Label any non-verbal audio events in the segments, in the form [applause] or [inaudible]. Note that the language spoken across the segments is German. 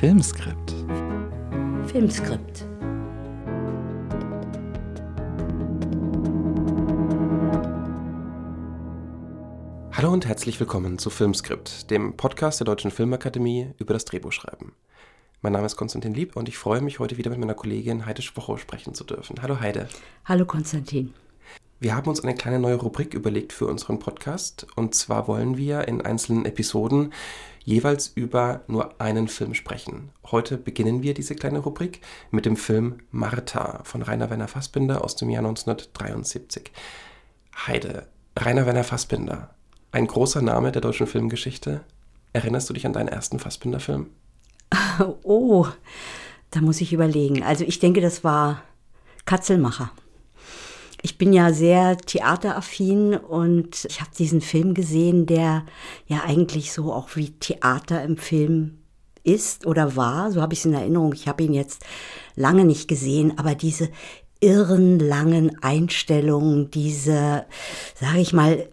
Filmskript. Filmskript. Hallo und herzlich willkommen zu Filmskript, dem Podcast der Deutschen Filmakademie über das Drehbuchschreiben. Mein Name ist Konstantin Lieb und ich freue mich, heute wieder mit meiner Kollegin Heide Schwocho sprechen zu dürfen. Hallo Heide. Hallo Konstantin. Wir haben uns eine kleine neue Rubrik überlegt für unseren Podcast. Und zwar wollen wir in einzelnen Episoden jeweils über nur einen Film sprechen. Heute beginnen wir diese kleine Rubrik mit dem Film Martha von Rainer Werner Fassbinder aus dem Jahr 1973. Heide, Rainer Werner Fassbinder, ein großer Name der deutschen Filmgeschichte. Erinnerst du dich an deinen ersten Fassbinder-Film? [laughs] Oh, da muss ich überlegen. Also ich denke, das war Katzelmacher. Ich bin ja sehr theateraffin und ich habe diesen Film gesehen, der ja eigentlich so auch wie Theater im Film ist oder war. So habe ich es in Erinnerung. Ich habe ihn jetzt lange nicht gesehen, aber diese irren langen Einstellungen, diese, sage ich mal,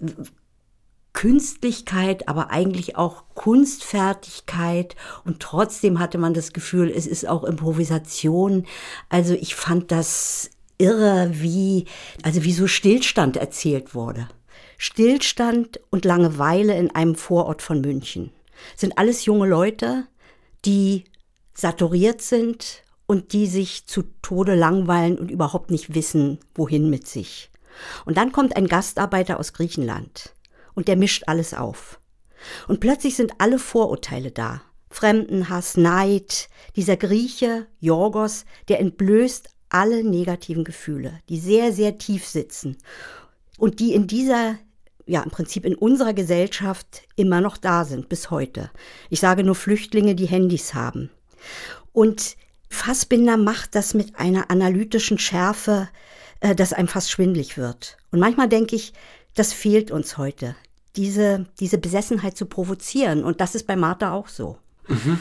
Künstlichkeit, aber eigentlich auch Kunstfertigkeit und trotzdem hatte man das Gefühl, es ist auch Improvisation. Also ich fand das irre, wie, also wie so Stillstand erzählt wurde. Stillstand und Langeweile in einem Vorort von München. sind alles junge Leute, die saturiert sind und die sich zu Tode langweilen und überhaupt nicht wissen, wohin mit sich. Und dann kommt ein Gastarbeiter aus Griechenland und der mischt alles auf. Und plötzlich sind alle Vorurteile da. Fremdenhass, Neid, dieser Grieche, Jorgos, der entblößt alle negativen Gefühle, die sehr, sehr tief sitzen und die in dieser, ja, im Prinzip in unserer Gesellschaft immer noch da sind, bis heute. Ich sage nur Flüchtlinge, die Handys haben. Und Fassbinder macht das mit einer analytischen Schärfe, äh, dass einem fast schwindlig wird. Und manchmal denke ich, das fehlt uns heute diese, diese Besessenheit zu provozieren. Und das ist bei Martha auch so. Mhm.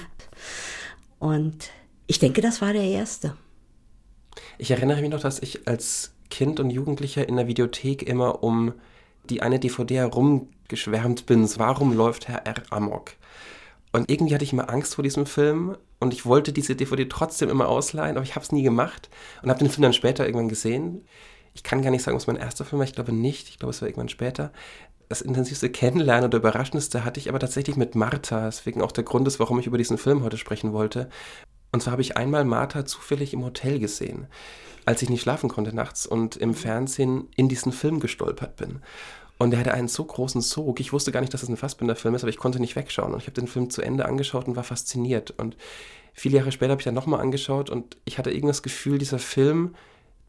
Und ich denke, das war der erste. Ich erinnere mich noch, dass ich als Kind und Jugendlicher in der Videothek immer um die eine DVD herumgeschwärmt bin. Warum läuft Herr R. Amok? Und irgendwie hatte ich immer Angst vor diesem Film und ich wollte diese DVD trotzdem immer ausleihen, aber ich habe es nie gemacht und habe den Film dann später irgendwann gesehen. Ich kann gar nicht sagen, was mein erster Film war. Ich glaube nicht. Ich glaube, es war irgendwann später das intensivste Kennenlernen oder Überraschendste hatte ich aber tatsächlich mit Martha, deswegen auch der Grund ist, warum ich über diesen Film heute sprechen wollte. Und zwar habe ich einmal Martha zufällig im Hotel gesehen, als ich nicht schlafen konnte nachts und im Fernsehen in diesen Film gestolpert bin. Und er hatte einen so großen Sog. Ich wusste gar nicht, dass es ein Fassbinder-Film ist, aber ich konnte nicht wegschauen. Und ich habe den Film zu Ende angeschaut und war fasziniert. Und viele Jahre später habe ich dann nochmal angeschaut und ich hatte irgendwie das Gefühl, dieser Film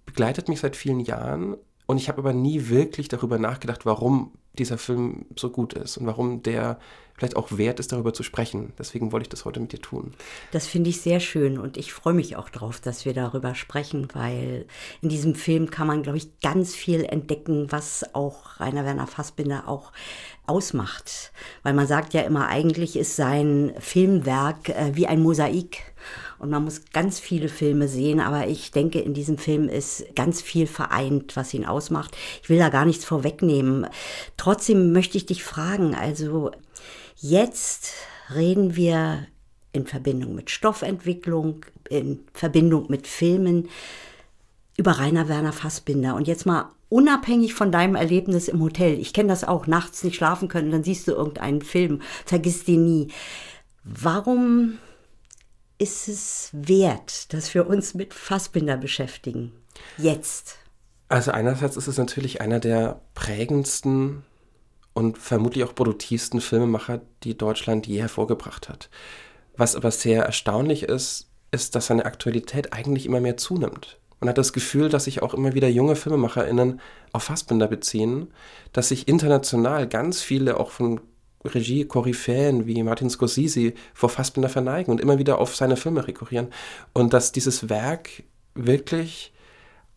begleitet mich seit vielen Jahren. Und ich habe aber nie wirklich darüber nachgedacht, warum dieser Film so gut ist und warum der vielleicht auch wert ist, darüber zu sprechen. Deswegen wollte ich das heute mit dir tun. Das finde ich sehr schön und ich freue mich auch drauf, dass wir darüber sprechen, weil in diesem Film kann man, glaube ich, ganz viel entdecken, was auch Rainer Werner Fassbinder auch ausmacht. Weil man sagt ja immer, eigentlich ist sein Filmwerk äh, wie ein Mosaik. Und man muss ganz viele Filme sehen, aber ich denke, in diesem Film ist ganz viel vereint, was ihn ausmacht. Ich will da gar nichts vorwegnehmen. Trotzdem möchte ich dich fragen, also jetzt reden wir in Verbindung mit Stoffentwicklung, in Verbindung mit Filmen über Rainer Werner Fassbinder. Und jetzt mal unabhängig von deinem Erlebnis im Hotel. Ich kenne das auch, nachts nicht schlafen können, dann siehst du irgendeinen Film, vergiss den nie. Warum ist es wert, dass wir uns mit Fassbinder beschäftigen? Jetzt. Also einerseits ist es natürlich einer der prägendsten und vermutlich auch produktivsten Filmemacher, die Deutschland je hervorgebracht hat. Was aber sehr erstaunlich ist, ist, dass seine Aktualität eigentlich immer mehr zunimmt. Man hat das Gefühl, dass sich auch immer wieder junge FilmemacherInnen auf Fassbinder beziehen, dass sich international ganz viele auch von Regie-Koryphäen wie Martin Scorsese vor Fassbinder verneigen und immer wieder auf seine Filme rekurrieren. Und dass dieses Werk wirklich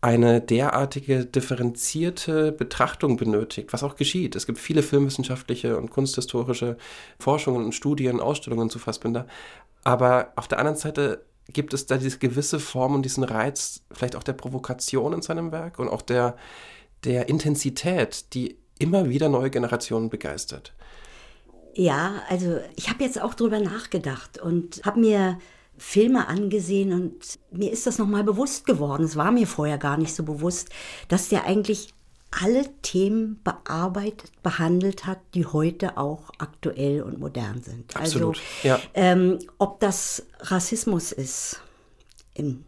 eine derartige differenzierte Betrachtung benötigt, was auch geschieht. Es gibt viele filmwissenschaftliche und kunsthistorische Forschungen und Studien, Ausstellungen zu Fassbinder. Aber auf der anderen Seite gibt es da diese gewisse Form und diesen Reiz, vielleicht auch der Provokation in seinem Werk und auch der, der Intensität, die immer wieder neue Generationen begeistert. Ja, also ich habe jetzt auch drüber nachgedacht und habe mir Filme angesehen und mir ist das nochmal bewusst geworden. Es war mir vorher gar nicht so bewusst, dass der eigentlich alle Themen bearbeitet, behandelt hat, die heute auch aktuell und modern sind. Absolut. Also, ja. ähm, ob das Rassismus ist, in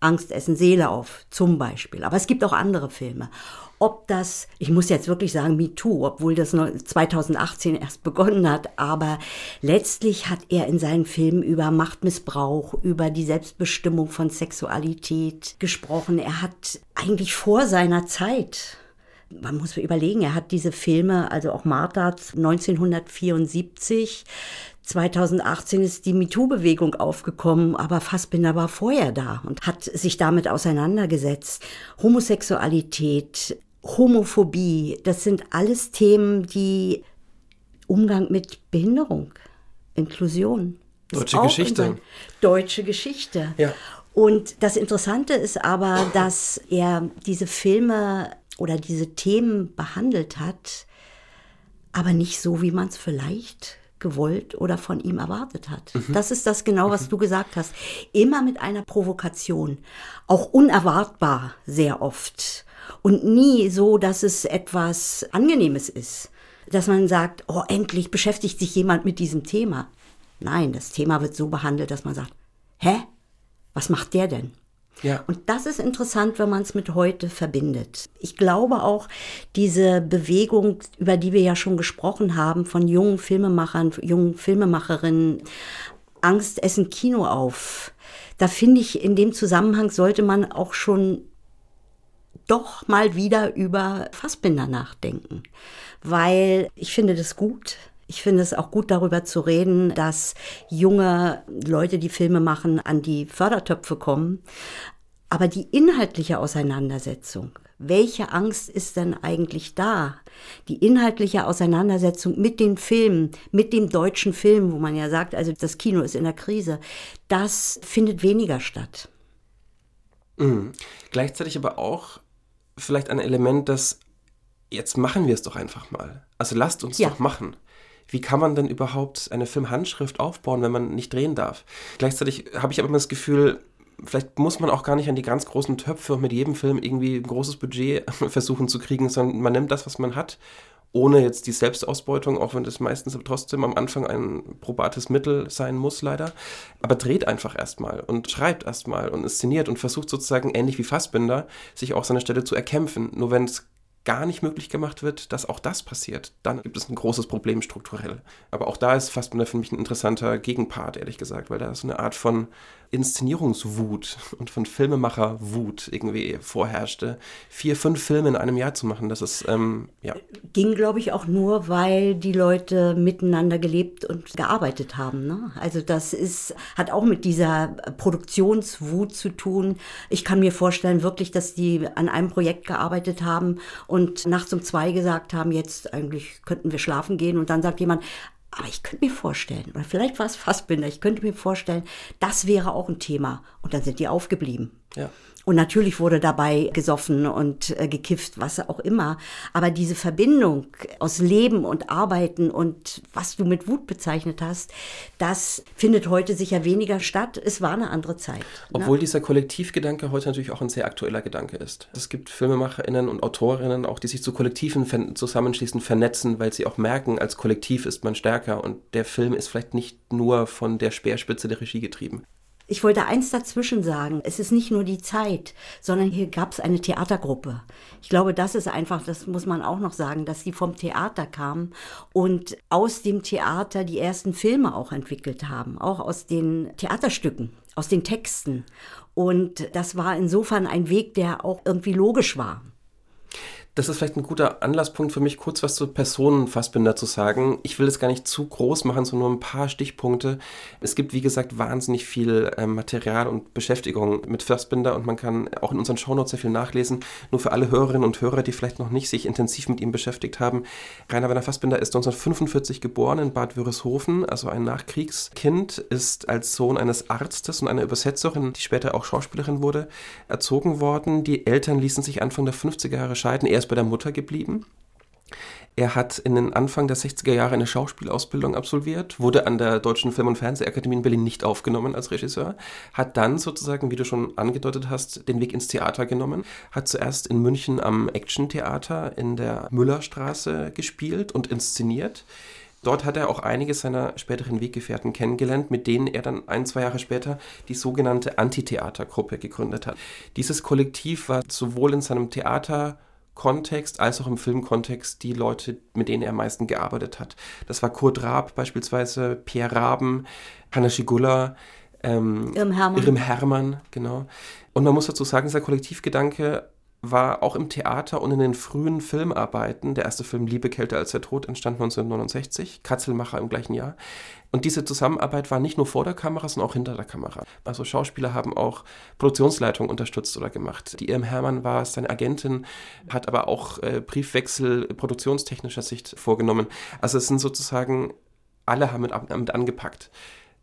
Angst essen Seele auf, zum Beispiel. Aber es gibt auch andere Filme. Ob das, ich muss jetzt wirklich sagen, MeToo, obwohl das 2018 erst begonnen hat, aber letztlich hat er in seinen Filmen über Machtmissbrauch, über die Selbstbestimmung von Sexualität gesprochen. Er hat eigentlich vor seiner Zeit man muss überlegen, er hat diese Filme, also auch Martha 1974, 2018 ist die MeToo-Bewegung aufgekommen, aber Fassbinder war vorher da und hat sich damit auseinandergesetzt. Homosexualität, Homophobie, das sind alles Themen, die Umgang mit Behinderung, Inklusion. Deutsche Geschichte. Deutsche Geschichte. Ja. Und das Interessante ist aber, dass er diese Filme oder diese Themen behandelt hat, aber nicht so, wie man es vielleicht gewollt oder von ihm erwartet hat. Mhm. Das ist das genau, was mhm. du gesagt hast. Immer mit einer Provokation, auch unerwartbar sehr oft und nie so, dass es etwas Angenehmes ist, dass man sagt, oh, endlich beschäftigt sich jemand mit diesem Thema. Nein, das Thema wird so behandelt, dass man sagt, hä? Was macht der denn? Ja. Und das ist interessant, wenn man es mit heute verbindet. Ich glaube auch, diese Bewegung, über die wir ja schon gesprochen haben, von jungen Filmemachern, jungen Filmemacherinnen, Angst essen Kino auf. Da finde ich, in dem Zusammenhang sollte man auch schon doch mal wieder über Fassbinder nachdenken. Weil ich finde das gut. Ich finde es auch gut, darüber zu reden, dass junge Leute, die Filme machen, an die Fördertöpfe kommen. Aber die inhaltliche Auseinandersetzung, welche Angst ist denn eigentlich da? Die inhaltliche Auseinandersetzung mit den Filmen, mit dem deutschen Film, wo man ja sagt, also das Kino ist in der Krise, das findet weniger statt. Mhm. Gleichzeitig aber auch vielleicht ein Element, das jetzt machen wir es doch einfach mal. Also lasst uns ja. doch machen wie kann man denn überhaupt eine Filmhandschrift aufbauen, wenn man nicht drehen darf? Gleichzeitig habe ich aber immer das Gefühl, vielleicht muss man auch gar nicht an die ganz großen Töpfe und mit jedem Film irgendwie ein großes Budget [laughs] versuchen zu kriegen, sondern man nimmt das, was man hat, ohne jetzt die Selbstausbeutung, auch wenn das meistens trotzdem am Anfang ein probates Mittel sein muss, leider. Aber dreht einfach erstmal und schreibt erstmal und inszeniert und versucht sozusagen ähnlich wie Fassbinder, sich auch seine Stelle zu erkämpfen. Nur wenn es gar nicht möglich gemacht wird, dass auch das passiert, dann gibt es ein großes Problem strukturell. Aber auch da ist Fassbinder für mich ein interessanter Gegenpart, ehrlich gesagt, weil da so eine Art von Inszenierungswut und von Filmemacherwut irgendwie vorherrschte. Vier, fünf Filme in einem Jahr zu machen, das ist, ähm, ja. Ging, glaube ich, auch nur, weil die Leute miteinander gelebt und gearbeitet haben. Ne? Also das ist, hat auch mit dieser Produktionswut zu tun. Ich kann mir vorstellen, wirklich, dass die an einem Projekt gearbeitet haben und nachts um zwei gesagt haben, jetzt eigentlich könnten wir schlafen gehen und dann sagt jemand, aber ich könnte mir vorstellen, oder vielleicht war es Fassbinder, ich könnte mir vorstellen, das wäre auch ein Thema. Und dann sind die aufgeblieben. Ja. Und natürlich wurde dabei gesoffen und äh, gekifft, was auch immer. Aber diese Verbindung aus Leben und Arbeiten und was du mit Wut bezeichnet hast, das findet heute sicher weniger statt. Es war eine andere Zeit. Ne? Obwohl dieser Kollektivgedanke heute natürlich auch ein sehr aktueller Gedanke ist. Es gibt FilmemacherInnen und Autorinnen auch, die sich zu Kollektiven zusammenschließen, vernetzen, weil sie auch merken, als Kollektiv ist man stärker und der Film ist vielleicht nicht nur von der Speerspitze der Regie getrieben. Ich wollte eins dazwischen sagen. Es ist nicht nur die Zeit, sondern hier gab es eine Theatergruppe. Ich glaube, das ist einfach, das muss man auch noch sagen, dass die vom Theater kamen und aus dem Theater die ersten Filme auch entwickelt haben, auch aus den Theaterstücken, aus den Texten. Und das war insofern ein Weg, der auch irgendwie logisch war das ist vielleicht ein guter Anlasspunkt für mich, kurz was zu Personenfassbinder zu sagen. Ich will es gar nicht zu groß machen, sondern nur ein paar Stichpunkte. Es gibt, wie gesagt, wahnsinnig viel äh, Material und Beschäftigung mit Fassbinder und man kann auch in unseren Shownotes sehr viel nachlesen. Nur für alle Hörerinnen und Hörer, die vielleicht noch nicht sich intensiv mit ihm beschäftigt haben. Rainer Werner Fassbinder ist 1945 geboren in Bad Wörishofen, also ein Nachkriegskind, ist als Sohn eines Arztes und einer Übersetzerin, die später auch Schauspielerin wurde, erzogen worden. Die Eltern ließen sich Anfang der 50er Jahre scheiden. Er ist bei der Mutter geblieben. Er hat in den Anfang der 60er Jahre eine Schauspielausbildung absolviert, wurde an der Deutschen Film- und Fernsehakademie in Berlin nicht aufgenommen als Regisseur, hat dann sozusagen, wie du schon angedeutet hast, den Weg ins Theater genommen, hat zuerst in München am Action Theater in der Müllerstraße gespielt und inszeniert. Dort hat er auch einige seiner späteren Weggefährten kennengelernt, mit denen er dann ein, zwei Jahre später die sogenannte Antitheatergruppe gegründet hat. Dieses Kollektiv war sowohl in seinem Theater Kontext als auch im Filmkontext die Leute, mit denen er am meisten gearbeitet hat. Das war Kurt Raab beispielsweise, Pierre Raben, Hanna Schigula, ähm, Irm Hermann. Irm Hermann, genau. Und man muss dazu sagen, dieser Kollektivgedanke war auch im Theater und in den frühen Filmarbeiten, der erste Film Liebe, Kälte als der Tod entstand 1969, Katzelmacher im gleichen Jahr. Und diese Zusammenarbeit war nicht nur vor der Kamera, sondern auch hinter der Kamera. Also Schauspieler haben auch Produktionsleitung unterstützt oder gemacht. Die Irm Hermann war seine Agentin, hat aber auch äh, Briefwechsel produktionstechnischer Sicht vorgenommen. Also es sind sozusagen, alle haben mit, mit angepackt.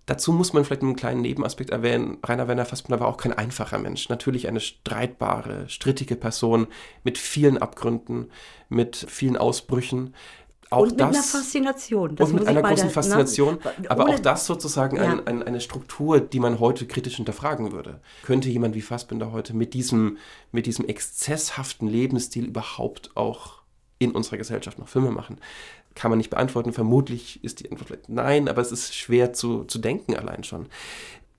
Dazu muss man vielleicht einen kleinen Nebenaspekt erwähnen. Rainer Werner Fassbinder war auch kein einfacher Mensch. Natürlich eine streitbare, strittige Person mit vielen Abgründen, mit vielen Ausbrüchen. Auch und mit das, einer Faszination. Das und mit einer großen der, Faszination. Na, aber auch das sozusagen ja. ein, ein, eine Struktur, die man heute kritisch hinterfragen würde. Könnte jemand wie Fassbinder heute mit diesem, mit diesem exzesshaften Lebensstil überhaupt auch in unserer Gesellschaft noch Filme machen? kann man nicht beantworten. Vermutlich ist die Antwort vielleicht nein, aber es ist schwer zu, zu denken allein schon.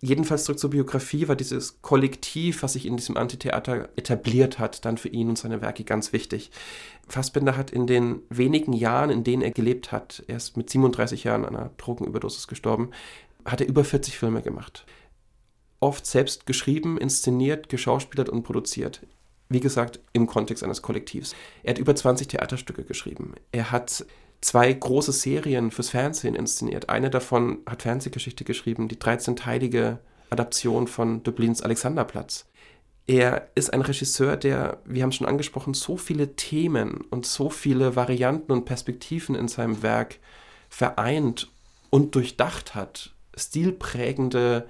Jedenfalls zurück zur Biografie war dieses Kollektiv, was sich in diesem Antitheater etabliert hat, dann für ihn und seine Werke ganz wichtig. Fassbinder hat in den wenigen Jahren, in denen er gelebt hat, er ist mit 37 Jahren an einer Drogenüberdosis gestorben, hat er über 40 Filme gemacht. Oft selbst geschrieben, inszeniert, geschauspielert und produziert. Wie gesagt, im Kontext eines Kollektivs. Er hat über 20 Theaterstücke geschrieben. Er hat zwei große Serien fürs Fernsehen inszeniert. Eine davon hat Fernsehgeschichte geschrieben, die 13-teilige Adaption von Dublins Alexanderplatz. Er ist ein Regisseur, der, wir haben es schon angesprochen, so viele Themen und so viele Varianten und Perspektiven in seinem Werk vereint und durchdacht hat. Stilprägende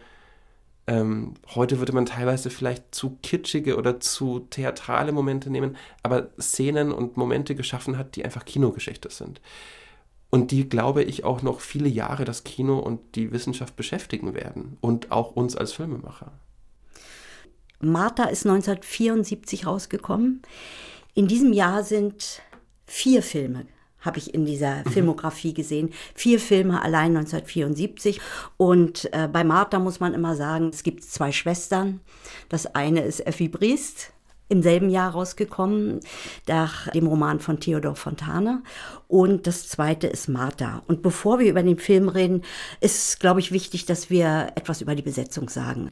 ähm, heute würde man teilweise vielleicht zu kitschige oder zu theatrale Momente nehmen, aber Szenen und Momente geschaffen hat, die einfach Kinogeschichte sind. Und die, glaube ich, auch noch viele Jahre das Kino und die Wissenschaft beschäftigen werden und auch uns als Filmemacher. Martha ist 1974 rausgekommen. In diesem Jahr sind vier Filme habe ich in dieser mhm. Filmografie gesehen. Vier Filme allein 1974. Und äh, bei Martha muss man immer sagen, es gibt zwei Schwestern. Das eine ist Effi Briest, im selben Jahr rausgekommen, nach dem Roman von Theodor Fontane. Und das zweite ist Martha. Und bevor wir über den Film reden, ist, glaube ich, wichtig, dass wir etwas über die Besetzung sagen.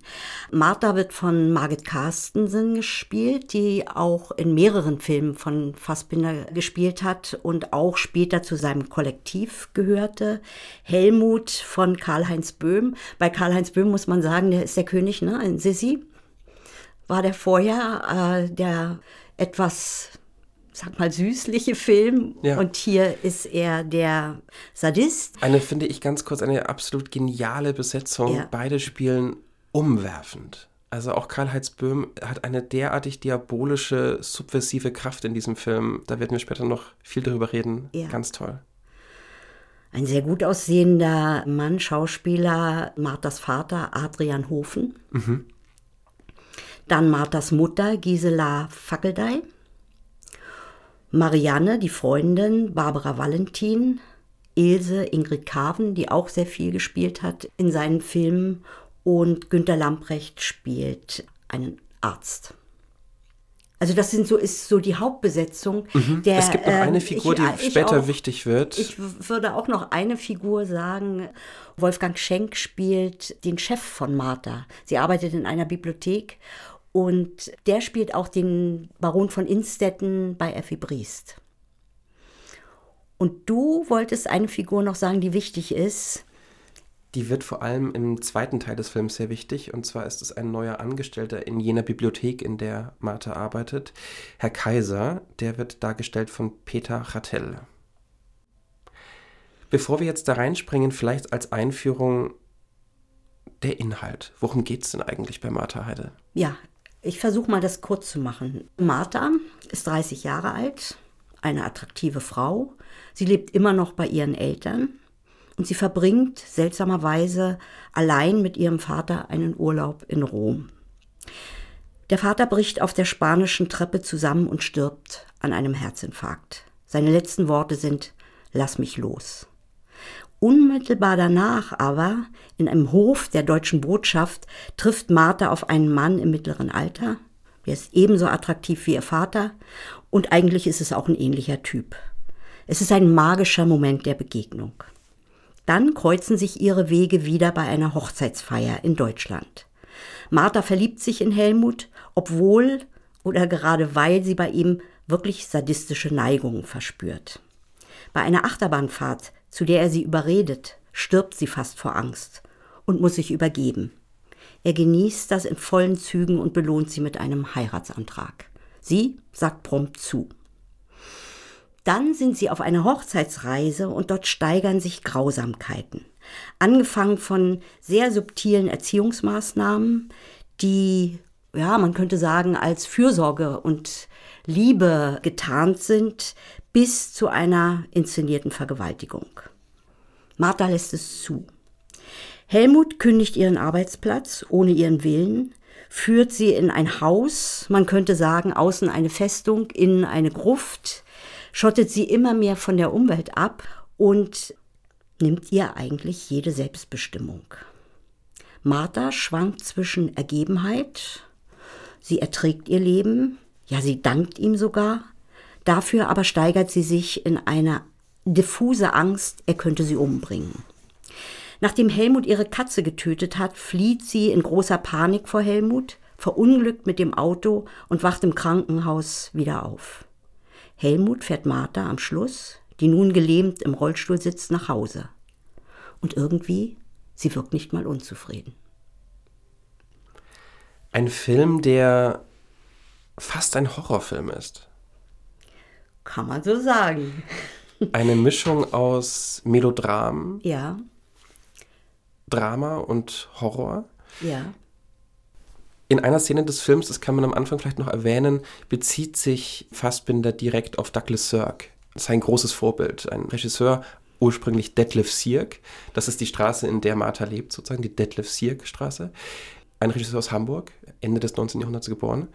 Martha wird von Margit Carstensen gespielt, die auch in mehreren Filmen von Fassbinder gespielt hat und auch später zu seinem Kollektiv gehörte. Helmut von Karl-Heinz Böhm. Bei Karl-Heinz Böhm muss man sagen, der ist der König, ne, in Sissi war der vorher äh, der etwas, sag mal, süßliche Film. Ja. Und hier ist er der Sadist. Eine, finde ich ganz kurz, eine absolut geniale Besetzung. Ja. Beide spielen umwerfend. Also auch Karl-Heinz Böhm hat eine derartig diabolische, subversive Kraft in diesem Film. Da werden wir später noch viel darüber reden. Ja. Ganz toll. Ein sehr gut aussehender Mann, Schauspieler, Marthas Vater, Adrian Hofen. Mhm. Dann Marthas Mutter Gisela Fackeldey. Marianne, die Freundin, Barbara Valentin. Ilse Ingrid Carven, die auch sehr viel gespielt hat in seinen Filmen. Und Günter Lamprecht spielt einen Arzt. Also das sind so, ist so die Hauptbesetzung. Mhm. Der, es gibt noch eine ähm, Figur, ich, die später auch, wichtig wird. Ich würde auch noch eine Figur sagen. Wolfgang Schenk spielt den Chef von Martha. Sie arbeitet in einer Bibliothek und der spielt auch den Baron von Innstetten bei Effi Briest. Und du wolltest eine Figur noch sagen, die wichtig ist. Die wird vor allem im zweiten Teil des Films sehr wichtig. Und zwar ist es ein neuer Angestellter in jener Bibliothek, in der Martha arbeitet. Herr Kaiser, der wird dargestellt von Peter Rattel. Bevor wir jetzt da reinspringen, vielleicht als Einführung der Inhalt. Worum geht es denn eigentlich bei Martha Heide? Ja, ich versuche mal das kurz zu machen. Martha ist 30 Jahre alt, eine attraktive Frau. Sie lebt immer noch bei ihren Eltern und sie verbringt seltsamerweise allein mit ihrem Vater einen Urlaub in Rom. Der Vater bricht auf der spanischen Treppe zusammen und stirbt an einem Herzinfarkt. Seine letzten Worte sind Lass mich los. Unmittelbar danach aber, in einem Hof der deutschen Botschaft, trifft Martha auf einen Mann im mittleren Alter. Er ist ebenso attraktiv wie ihr Vater und eigentlich ist es auch ein ähnlicher Typ. Es ist ein magischer Moment der Begegnung. Dann kreuzen sich ihre Wege wieder bei einer Hochzeitsfeier in Deutschland. Martha verliebt sich in Helmut, obwohl oder gerade weil sie bei ihm wirklich sadistische Neigungen verspürt. Bei einer Achterbahnfahrt, zu der er sie überredet, stirbt sie fast vor Angst und muss sich übergeben. Er genießt das in vollen Zügen und belohnt sie mit einem Heiratsantrag. Sie sagt prompt zu. Dann sind sie auf einer Hochzeitsreise und dort steigern sich Grausamkeiten. Angefangen von sehr subtilen Erziehungsmaßnahmen, die, ja, man könnte sagen, als Fürsorge und Liebe getarnt sind, bis zu einer inszenierten Vergewaltigung. Martha lässt es zu. Helmut kündigt ihren Arbeitsplatz ohne ihren Willen, führt sie in ein Haus, man könnte sagen, außen eine Festung, innen eine Gruft, schottet sie immer mehr von der Umwelt ab und nimmt ihr eigentlich jede Selbstbestimmung. Martha schwankt zwischen Ergebenheit, sie erträgt ihr Leben, ja, sie dankt ihm sogar. Dafür aber steigert sie sich in eine diffuse Angst, er könnte sie umbringen. Nachdem Helmut ihre Katze getötet hat, flieht sie in großer Panik vor Helmut, verunglückt mit dem Auto und wacht im Krankenhaus wieder auf. Helmut fährt Martha am Schluss, die nun gelähmt im Rollstuhl sitzt, nach Hause. Und irgendwie, sie wirkt nicht mal unzufrieden. Ein Film, der fast ein Horrorfilm ist. Kann man so sagen. Eine Mischung aus Melodram, Ja, Drama und Horror. ja. In einer Szene des Films, das kann man am Anfang vielleicht noch erwähnen, bezieht sich Fassbinder direkt auf Douglas Sirk. Sein großes Vorbild, ein Regisseur, ursprünglich Detlef Sierk. Das ist die Straße, in der Martha lebt, sozusagen, die Detlef Sierk Straße. Ein Regisseur aus Hamburg, Ende des 19. Jahrhunderts geboren,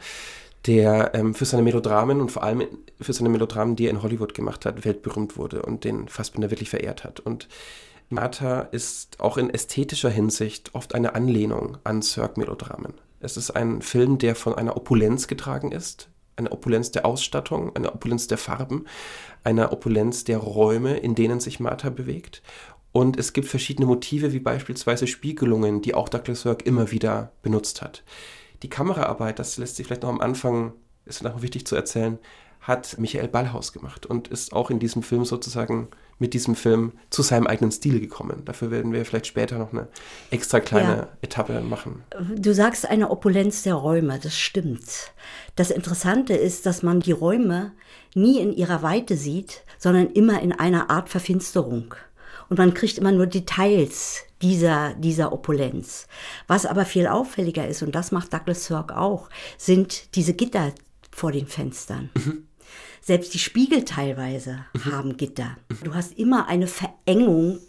der ähm, für seine Melodramen und vor allem für seine Melodramen, die er in Hollywood gemacht hat, weltberühmt wurde und den Fassbinder wirklich verehrt hat. Und Martha ist auch in ästhetischer Hinsicht oft eine Anlehnung an Sirk-Melodramen. Es ist ein Film, der von einer Opulenz getragen ist, eine Opulenz der Ausstattung, eine Opulenz der Farben, einer Opulenz der Räume, in denen sich Martha bewegt. Und es gibt verschiedene Motive, wie beispielsweise Spiegelungen, die auch Douglas Sirk immer wieder benutzt hat. Die Kameraarbeit, das lässt sich vielleicht noch am Anfang, ist noch wichtig zu erzählen, hat Michael Ballhaus gemacht und ist auch in diesem Film sozusagen mit diesem Film zu seinem eigenen Stil gekommen. Dafür werden wir vielleicht später noch eine extra kleine Ja. Etappe machen. Du sagst eine Opulenz der Räume, das stimmt. Das Interessante ist, dass man die Räume nie in ihrer Weite sieht, sondern immer in einer Art Verfinsterung. Und man kriegt immer nur Details dieser, dieser Opulenz. Was aber viel auffälliger ist, und das macht Douglas Sirk auch, sind diese Gitter vor den Fenstern. Selbst die Spiegel teilweise haben Gitter. Du hast immer eine Verengung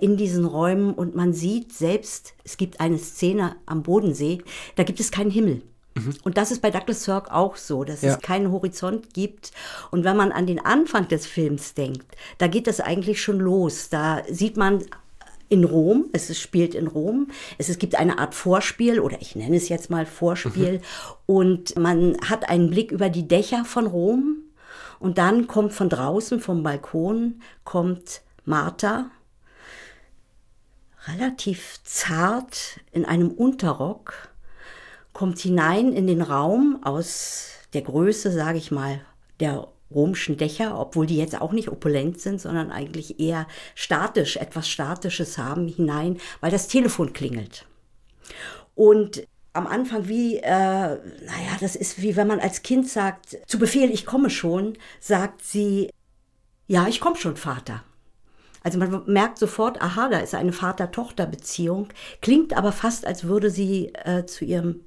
in diesen Räumen und man sieht selbst, es gibt eine Szene am Bodensee, da gibt es keinen Himmel. Und das ist bei Douglas Sirk auch so, dass Ja. es keinen Horizont gibt. Und wenn man an den Anfang des Films denkt, da geht das eigentlich schon los. Da sieht man in Rom, es spielt in Rom, es, es gibt eine Art Vorspiel oder ich nenne es jetzt mal Vorspiel und man hat einen Blick über die Dächer von Rom und dann kommt von draußen vom Balkon kommt Martha relativ zart in einem Unterrock kommt hinein in den Raum aus der Größe, sage ich mal, der romischen Dächer, obwohl die jetzt auch nicht opulent sind, sondern eigentlich eher statisch, etwas Statisches haben, hinein, weil das Telefon klingelt. Und am Anfang wie, äh, naja, das ist wie wenn man als Kind sagt, zu Befehl, ich komme schon, sagt sie, ja, ich komme schon, Vater. Also man merkt sofort, aha, da ist eine Vater-Tochter-Beziehung, klingt aber fast, als würde sie äh, zu ihrem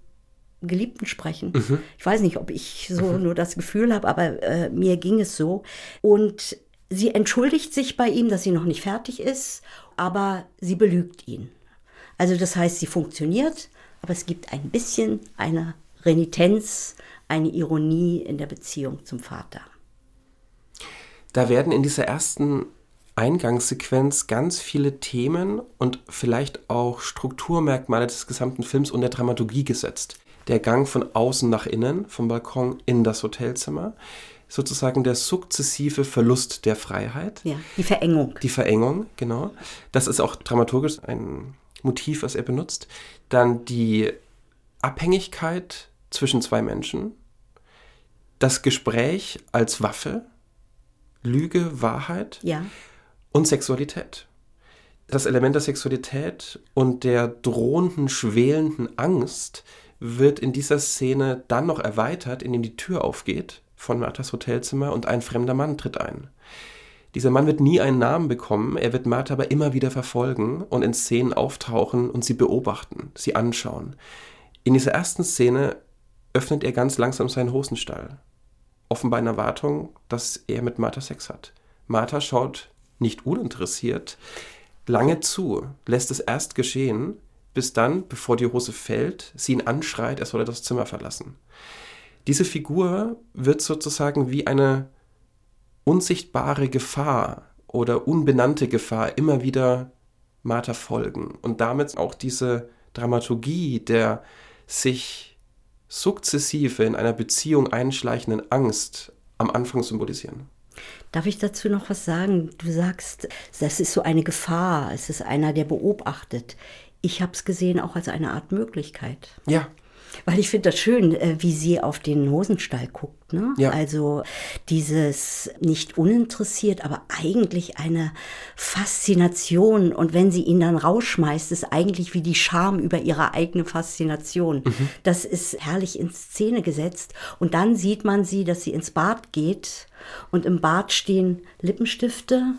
Geliebten sprechen. Mhm. Ich weiß nicht, ob ich so mhm. nur das Gefühl habe, aber äh, mir ging es so. Und sie entschuldigt sich bei ihm, dass sie noch nicht fertig ist, aber sie belügt ihn. Also das heißt, sie funktioniert, aber es gibt ein bisschen eine Renitenz, eine Ironie in der Beziehung zum Vater. Da werden in dieser ersten Eingangssequenz ganz viele Themen und vielleicht auch Strukturmerkmale des gesamten Films und der Dramaturgie gesetzt. Der Gang von außen nach innen, vom Balkon in das Hotelzimmer, sozusagen der sukzessive Verlust der Freiheit. Ja, die Verengung. Die Verengung, genau. Das ist auch dramaturgisch ein Motiv, was er benutzt. Dann die Abhängigkeit zwischen zwei Menschen. Das Gespräch als Waffe. Lüge, Wahrheit. Ja und Sexualität. Das Element der Sexualität und der drohenden, schwelenden Angst wird in dieser Szene dann noch erweitert, indem die Tür aufgeht von Marthas Hotelzimmer und ein fremder Mann tritt ein. Dieser Mann wird nie einen Namen bekommen, er wird Martha aber immer wieder verfolgen und in Szenen auftauchen und sie beobachten, sie anschauen. In dieser ersten Szene öffnet er ganz langsam seinen Hosenstall, offenbar in Erwartung, dass er mit Martha Sex hat. Martha schaut nicht uninteressiert, lange zu, lässt es erst geschehen, bis dann, bevor die Hose fällt, sie ihn anschreit, er solle das Zimmer verlassen. Diese Figur wird sozusagen wie eine unsichtbare Gefahr oder unbenannte Gefahr immer wieder Martha folgen und damit auch diese Dramaturgie der sich sukzessive in einer Beziehung einschleichenden Angst am Anfang symbolisieren. Darf ich dazu noch was sagen? Du sagst, das ist so eine Gefahr, es ist einer, der beobachtet. Ich habe es gesehen auch als eine Art Möglichkeit. Ja, weil ich finde das schön, äh, wie sie auf den Hosenstall guckt. Ne? Ja. Also dieses nicht uninteressiert, aber eigentlich eine Faszination. Und wenn sie ihn dann rausschmeißt, ist eigentlich wie die Scham über ihre eigene Faszination. Mhm. Das ist herrlich in Szene gesetzt. Und dann sieht man sie, dass sie ins Bad geht und im Bad stehen Lippenstifte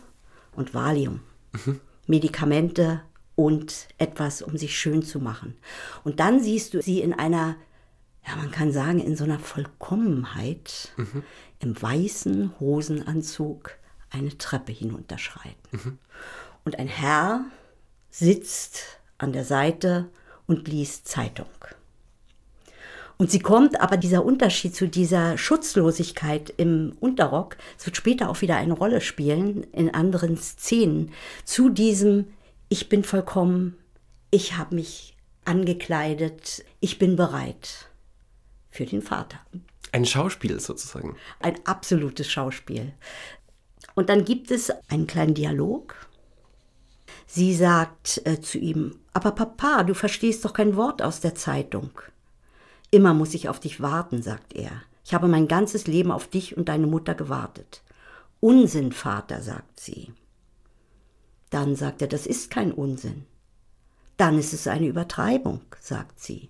und Valium. Mhm. Medikamente, und etwas, um sich schön zu machen. Und dann siehst du sie in einer, ja, man kann sagen, in so einer Vollkommenheit, mhm. im weißen Hosenanzug eine Treppe hinunterschreiten. Mhm. Und ein Herr sitzt an der Seite und liest Zeitung. Und sie kommt, aber dieser Unterschied zu dieser Schutzlosigkeit im Unterrock, es wird später auch wieder eine Rolle spielen in anderen Szenen, zu diesem ich bin vollkommen, ich habe mich angekleidet, ich bin bereit für den Vater. Ein Schauspiel sozusagen. Ein absolutes Schauspiel. Und dann gibt es einen kleinen Dialog. Sie sagt äh, zu ihm, aber Papa, du verstehst doch kein Wort aus der Zeitung. Immer muss ich auf dich warten, sagt er. Ich habe mein ganzes Leben auf dich und deine Mutter gewartet. Unsinn, Vater, sagt sie. Dann sagt er, das ist kein Unsinn. Dann ist es eine Übertreibung, sagt sie.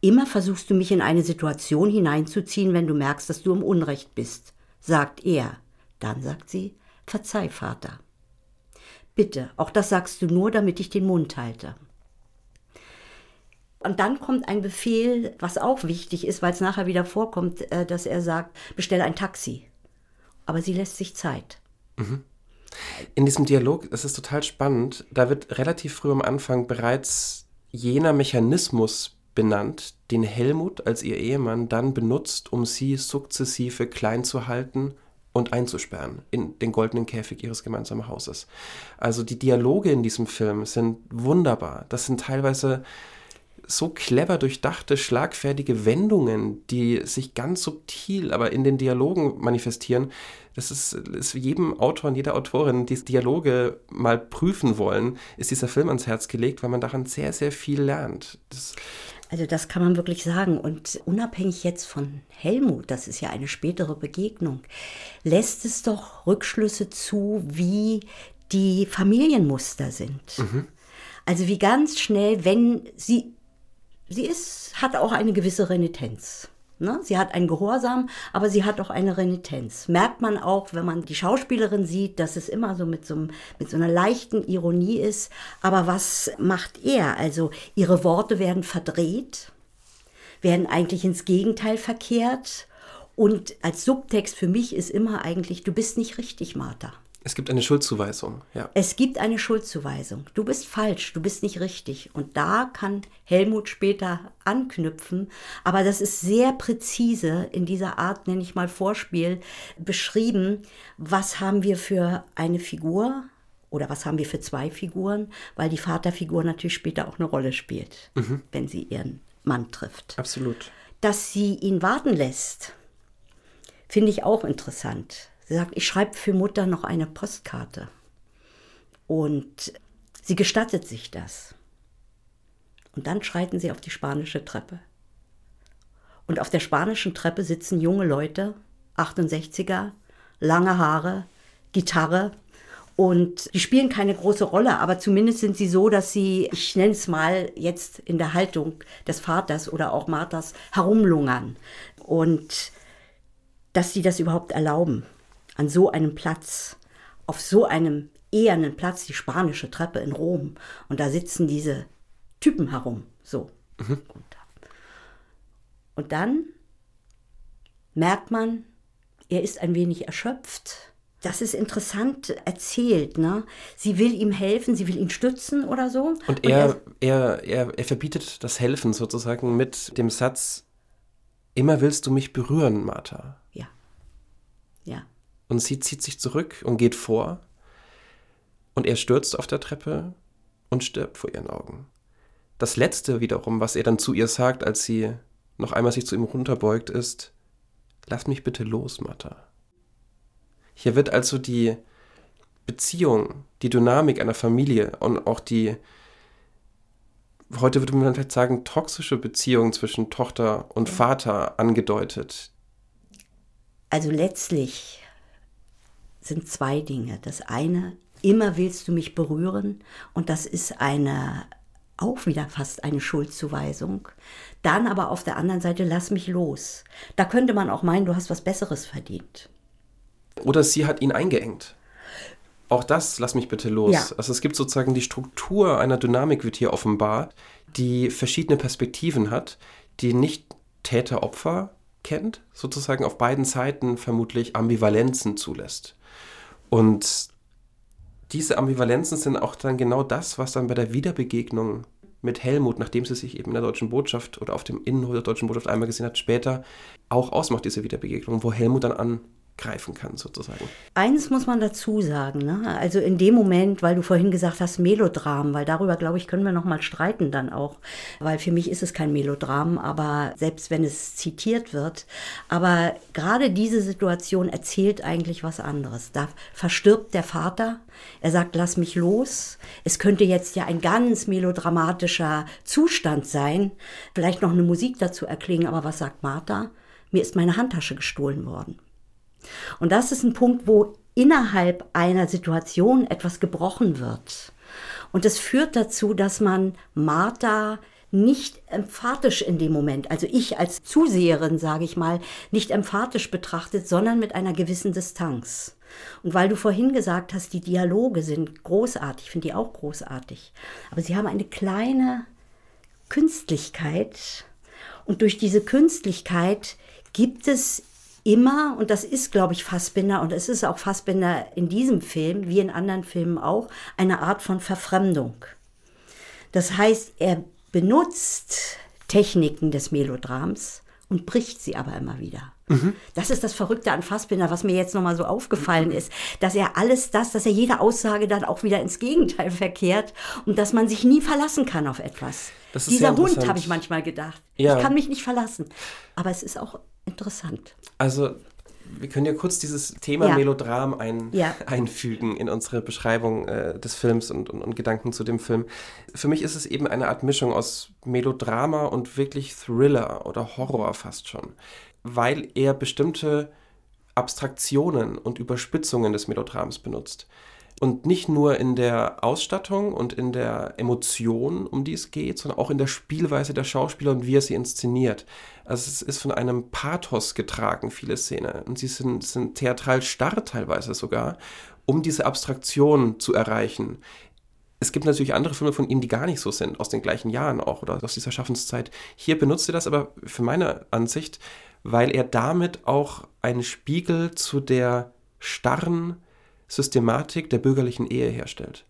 Immer versuchst du mich in eine Situation hineinzuziehen, wenn du merkst, dass du im Unrecht bist, sagt er. Dann sagt sie, verzeih, Vater. Bitte, auch das sagst du nur, damit ich den Mund halte. Und dann kommt ein Befehl, was auch wichtig ist, weil es nachher wieder vorkommt, äh, dass er sagt, bestelle ein Taxi. Aber sie lässt sich Zeit. Mhm. In diesem Dialog, es ist total spannend, da wird relativ früh am Anfang bereits jener Mechanismus benannt, den Helmut als ihr Ehemann dann benutzt, um sie sukzessive klein zu halten und einzusperren in den goldenen Käfig ihres gemeinsamen Hauses. Also die Dialoge in diesem Film sind wunderbar. Das sind teilweise so clever durchdachte, schlagfertige Wendungen, die sich ganz subtil, aber in den Dialogen manifestieren. Das ist, ist jedem Autor und jeder Autorin, die Dialoge mal prüfen wollen, ist dieser Film ans Herz gelegt, weil man daran sehr, sehr viel lernt. Das also das kann man wirklich sagen. Und unabhängig jetzt von Helmut, das ist ja eine spätere Begegnung, lässt es doch Rückschlüsse zu, wie die Familienmuster sind. Mhm. Also wie ganz schnell, wenn sie sie ist, hat auch eine gewisse Renitenz. Ne? Sie hat einen Gehorsam, aber sie hat auch eine Renitenz. Merkt man auch, wenn man die Schauspielerin sieht, dass es immer so mit so, mit so einer leichten Ironie ist. Aber was macht er? Also ihre Worte werden verdreht. werden eigentlich ins Gegenteil verkehrt. Und als Subtext für mich ist immer eigentlich, du bist nicht richtig, Martha. Es gibt eine Schuldzuweisung, ja. Es gibt eine Schuldzuweisung. Du bist falsch, du bist nicht richtig. Und da kann Helmut später anknüpfen. Aber das ist sehr präzise in dieser Art, nenne ich mal Vorspiel, beschrieben. Was haben wir für eine Figur? Oder was haben wir für zwei Figuren? Weil die Vaterfigur natürlich später auch eine Rolle spielt, mhm. wenn sie ihren Mann trifft. Absolut. Dass sie ihn warten lässt, finde ich auch interessant. Sie sagt, ich schreibe für Mutter noch eine Postkarte. Und sie gestattet sich das. Und dann schreiten sie auf die spanische Treppe. Und auf der spanischen Treppe sitzen junge Leute, 68er, lange Haare, Gitarre. Und die spielen keine große Rolle, aber zumindest sind sie so, dass sie, ich nenne es mal jetzt in der Haltung des Vaters oder auch Marthas, herumlungern. Und dass sie das überhaupt erlauben an so einem Platz, auf so einem ehernen Platz, die spanische Treppe in Rom. Und da sitzen diese Typen herum. So. Mhm. Und dann merkt man, er ist ein wenig erschöpft. Das ist interessant erzählt. Ne? Sie will ihm helfen, sie will ihn stützen oder so. Und, er, Und er, er, er, er verbietet das Helfen sozusagen mit dem Satz, immer willst du mich berühren, Martha. Ja. Ja. Und sie zieht sich zurück und geht vor. Und er stürzt auf der Treppe und stirbt vor ihren Augen. Das Letzte wiederum, was er dann zu ihr sagt, als sie noch einmal sich zu ihm runterbeugt, ist, lass mich bitte los, Martha. Hier wird also die Beziehung, die Dynamik einer Familie und auch die, heute würde man vielleicht sagen, toxische Beziehung zwischen Tochter und Vater angedeutet. Also letztlich sind zwei Dinge. Das eine, immer willst du mich berühren und das ist eine auch wieder fast eine Schuldzuweisung. Dann aber auf der anderen Seite, lass mich los. Da könnte man auch meinen, du hast was Besseres verdient. Oder sie hat ihn eingeengt. Auch das, lass mich bitte los. Ja. Also es gibt sozusagen die Struktur einer Dynamik wird hier offenbart, die verschiedene Perspektiven hat, die nicht Täter-Opfer kennt, sozusagen auf beiden Seiten vermutlich Ambivalenzen zulässt. Und diese Ambivalenzen sind auch dann genau das, was dann bei der Wiederbegegnung mit Helmut, nachdem sie sich eben in der deutschen Botschaft oder auf dem Innenhof der deutschen Botschaft einmal gesehen hat, später auch ausmacht, diese Wiederbegegnung, wo Helmut dann an greifen kann, sozusagen. Eins muss man dazu sagen, ne? also in dem Moment, weil du vorhin gesagt hast, Melodram, weil darüber, glaube ich, können wir noch mal streiten dann auch, weil für mich ist es kein Melodram, aber selbst wenn es zitiert wird, aber gerade diese Situation erzählt eigentlich was anderes. Da verstirbt der Vater, er sagt, lass mich los. Es könnte jetzt ja ein ganz melodramatischer Zustand sein, vielleicht noch eine Musik dazu erklingen, aber was sagt Martha? Mir ist meine Handtasche gestohlen worden. Und das ist ein Punkt, wo innerhalb einer Situation etwas gebrochen wird. Und das führt dazu, dass man Martha nicht emphatisch in dem Moment, also ich als Zuseherin, sage ich mal, nicht emphatisch betrachtet, sondern mit einer gewissen Distanz. Und weil du vorhin gesagt hast, die Dialoge sind großartig, ich finde die auch großartig, aber sie haben eine kleine Künstlichkeit und durch diese Künstlichkeit gibt es immer, und das ist, glaube ich, Fassbinder, und es ist auch Fassbinder in diesem Film, wie in anderen Filmen auch, eine Art von Verfremdung. Das heißt, er benutzt Techniken des Melodrams und bricht sie aber immer wieder. Mhm. Das ist das Verrückte an Fassbinder, was mir jetzt nochmal so aufgefallen ist, dass er alles das, dass er jede Aussage dann auch wieder ins Gegenteil verkehrt und dass man sich nie verlassen kann auf etwas. Dieser Hund, habe ich manchmal gedacht. Ja. Ich kann mich nicht verlassen. Aber es ist auch interessant. Also wir können ja kurz dieses Thema ja. Melodram ein, ja. [laughs] einfügen in unsere Beschreibung äh, des Films und, und, und, Gedanken zu dem Film. Für mich ist es eben eine Art Mischung aus Melodrama und wirklich Thriller oder Horror fast schon, weil er bestimmte Abstraktionen und Überspitzungen des Melodrams benutzt. Und nicht nur in der Ausstattung und in der Emotion, um die es geht, sondern auch in der Spielweise der Schauspieler und wie er sie inszeniert. Also es ist von einem Pathos getragen, viele Szenen. Und sie sind, sind theatral starr teilweise sogar, um diese Abstraktion zu erreichen. Es gibt natürlich andere Filme von ihm, die gar nicht so sind, aus den gleichen Jahren auch oder aus dieser Schaffenszeit. Hier benutzt er das aber für meine Ansicht, weil er damit auch einen Spiegel zu der starren Systematik der bürgerlichen Ehe herstellt.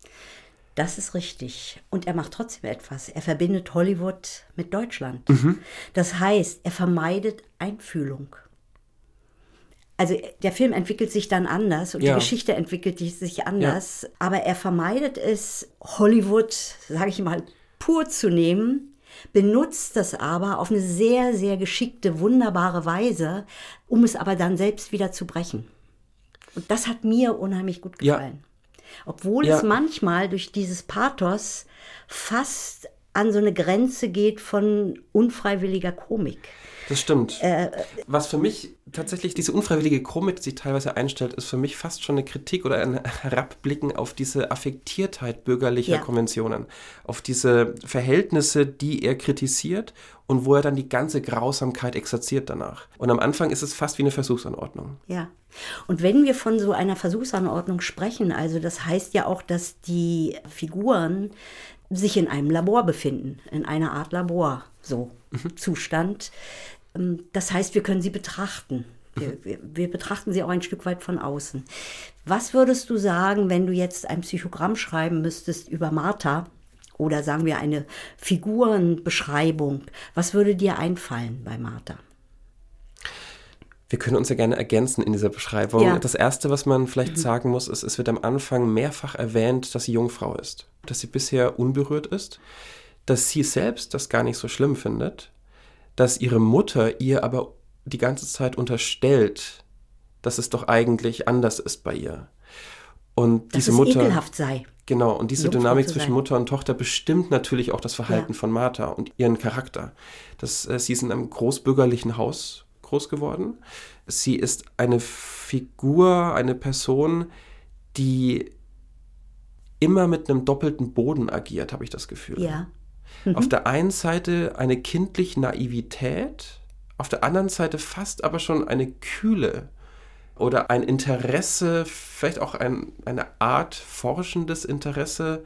Das ist richtig. Und er macht trotzdem etwas. Er verbindet Hollywood mit Deutschland. Mhm. Das heißt, er vermeidet Einfühlung. Also der Film entwickelt sich dann anders und ja. die Geschichte entwickelt sich anders, ja. aber er vermeidet es, Hollywood, sage ich mal, pur zu nehmen, benutzt das aber auf eine sehr, sehr geschickte, wunderbare Weise, um es aber dann selbst wieder zu brechen. Und das hat mir unheimlich gut gefallen. Ja. Obwohl ja. es manchmal durch dieses Pathos fast an so eine Grenze geht von unfreiwilliger Komik. Das stimmt. Äh, Was für mich tatsächlich diese unfreiwillige Komik, die sich teilweise einstellt, ist für mich fast schon eine Kritik oder ein Herabblicken auf diese Affektiertheit bürgerlicher ja. Konventionen, auf diese Verhältnisse, die er kritisiert und wo er dann die ganze Grausamkeit exerziert danach. Und am Anfang ist es fast wie eine Versuchsanordnung. Ja. Und wenn wir von so einer Versuchsanordnung sprechen, also das heißt ja auch, dass die Figuren sich in einem Labor befinden, in einer Art Labor, so mhm. Zustand. Ähm, das heißt, wir können sie betrachten. Wir, mhm. wir, wir, betrachten sie auch ein Stück weit von außen. Was würdest du sagen, wenn du jetzt ein Psychogramm schreiben müsstest über Martha oder sagen wir eine Figurenbeschreibung? Was würde dir einfallen bei Martha? Wir können uns ja gerne ergänzen in dieser Beschreibung. Ja. Das Erste, was man vielleicht mhm. sagen muss, ist, es wird am Anfang mehrfach erwähnt, dass sie Jungfrau ist, dass sie bisher unberührt ist, dass sie selbst das gar nicht so schlimm findet, dass ihre Mutter ihr aber die ganze Zeit unterstellt, dass es doch eigentlich anders ist bei ihr. Und dass diese es Mutter. Ekelhaft sei. Genau, und diese Jungfrau Dynamik zwischen Mutter und Tochter bestimmt natürlich auch das Verhalten ja. von Martha und ihren Charakter. Das, äh, sie ist in einem großbürgerlichen Haus groß geworden. Sie ist eine Figur, eine Person, die immer mit einem doppelten Boden agiert, habe ich das Gefühl. Ja. Mhm. Auf der einen Seite eine kindliche Naivität, auf der anderen Seite fast aber schon eine Kühle oder ein Interesse, vielleicht auch ein, eine Art forschendes Interesse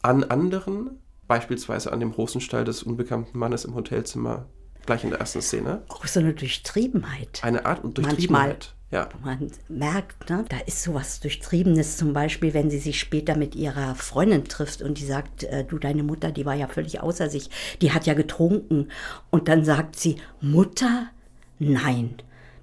an anderen, beispielsweise an dem Rosenstall des unbekannten Mannes im Hotelzimmer gleich in der ersten Szene. Auch so eine Durchtriebenheit. Eine Art und Durchtriebenheit. Ja. Man merkt, ne, da ist sowas Durchtriebenes, zum Beispiel, wenn sie sich später mit ihrer Freundin trifft und die sagt, äh, du, deine Mutter, die war ja völlig außer sich, die hat ja getrunken. Und dann sagt sie, Mutter? Nein,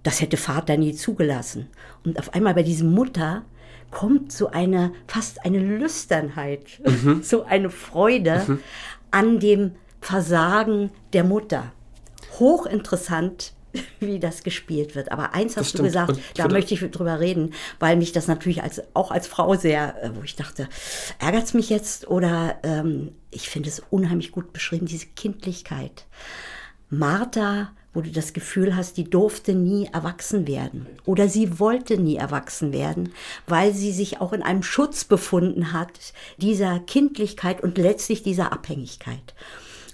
das hätte Vater nie zugelassen. Und auf einmal bei diesem Mutter kommt so eine, fast eine Lüsternheit, mhm. [laughs] so eine Freude mhm. an dem Versagen der Mutter hochinteressant, [laughs] wie das gespielt wird. Aber eins hast du gesagt, da möchte ich drüber reden, weil mich das natürlich als, auch als Frau sehr, äh, wo ich dachte, ärgert es mich jetzt oder ähm, ich finde es unheimlich gut beschrieben, diese Kindlichkeit. Martha, wo du das Gefühl hast, die durfte nie erwachsen werden oder sie wollte nie erwachsen werden, weil sie sich auch in einem Schutz befunden hat, dieser Kindlichkeit und letztlich dieser Abhängigkeit.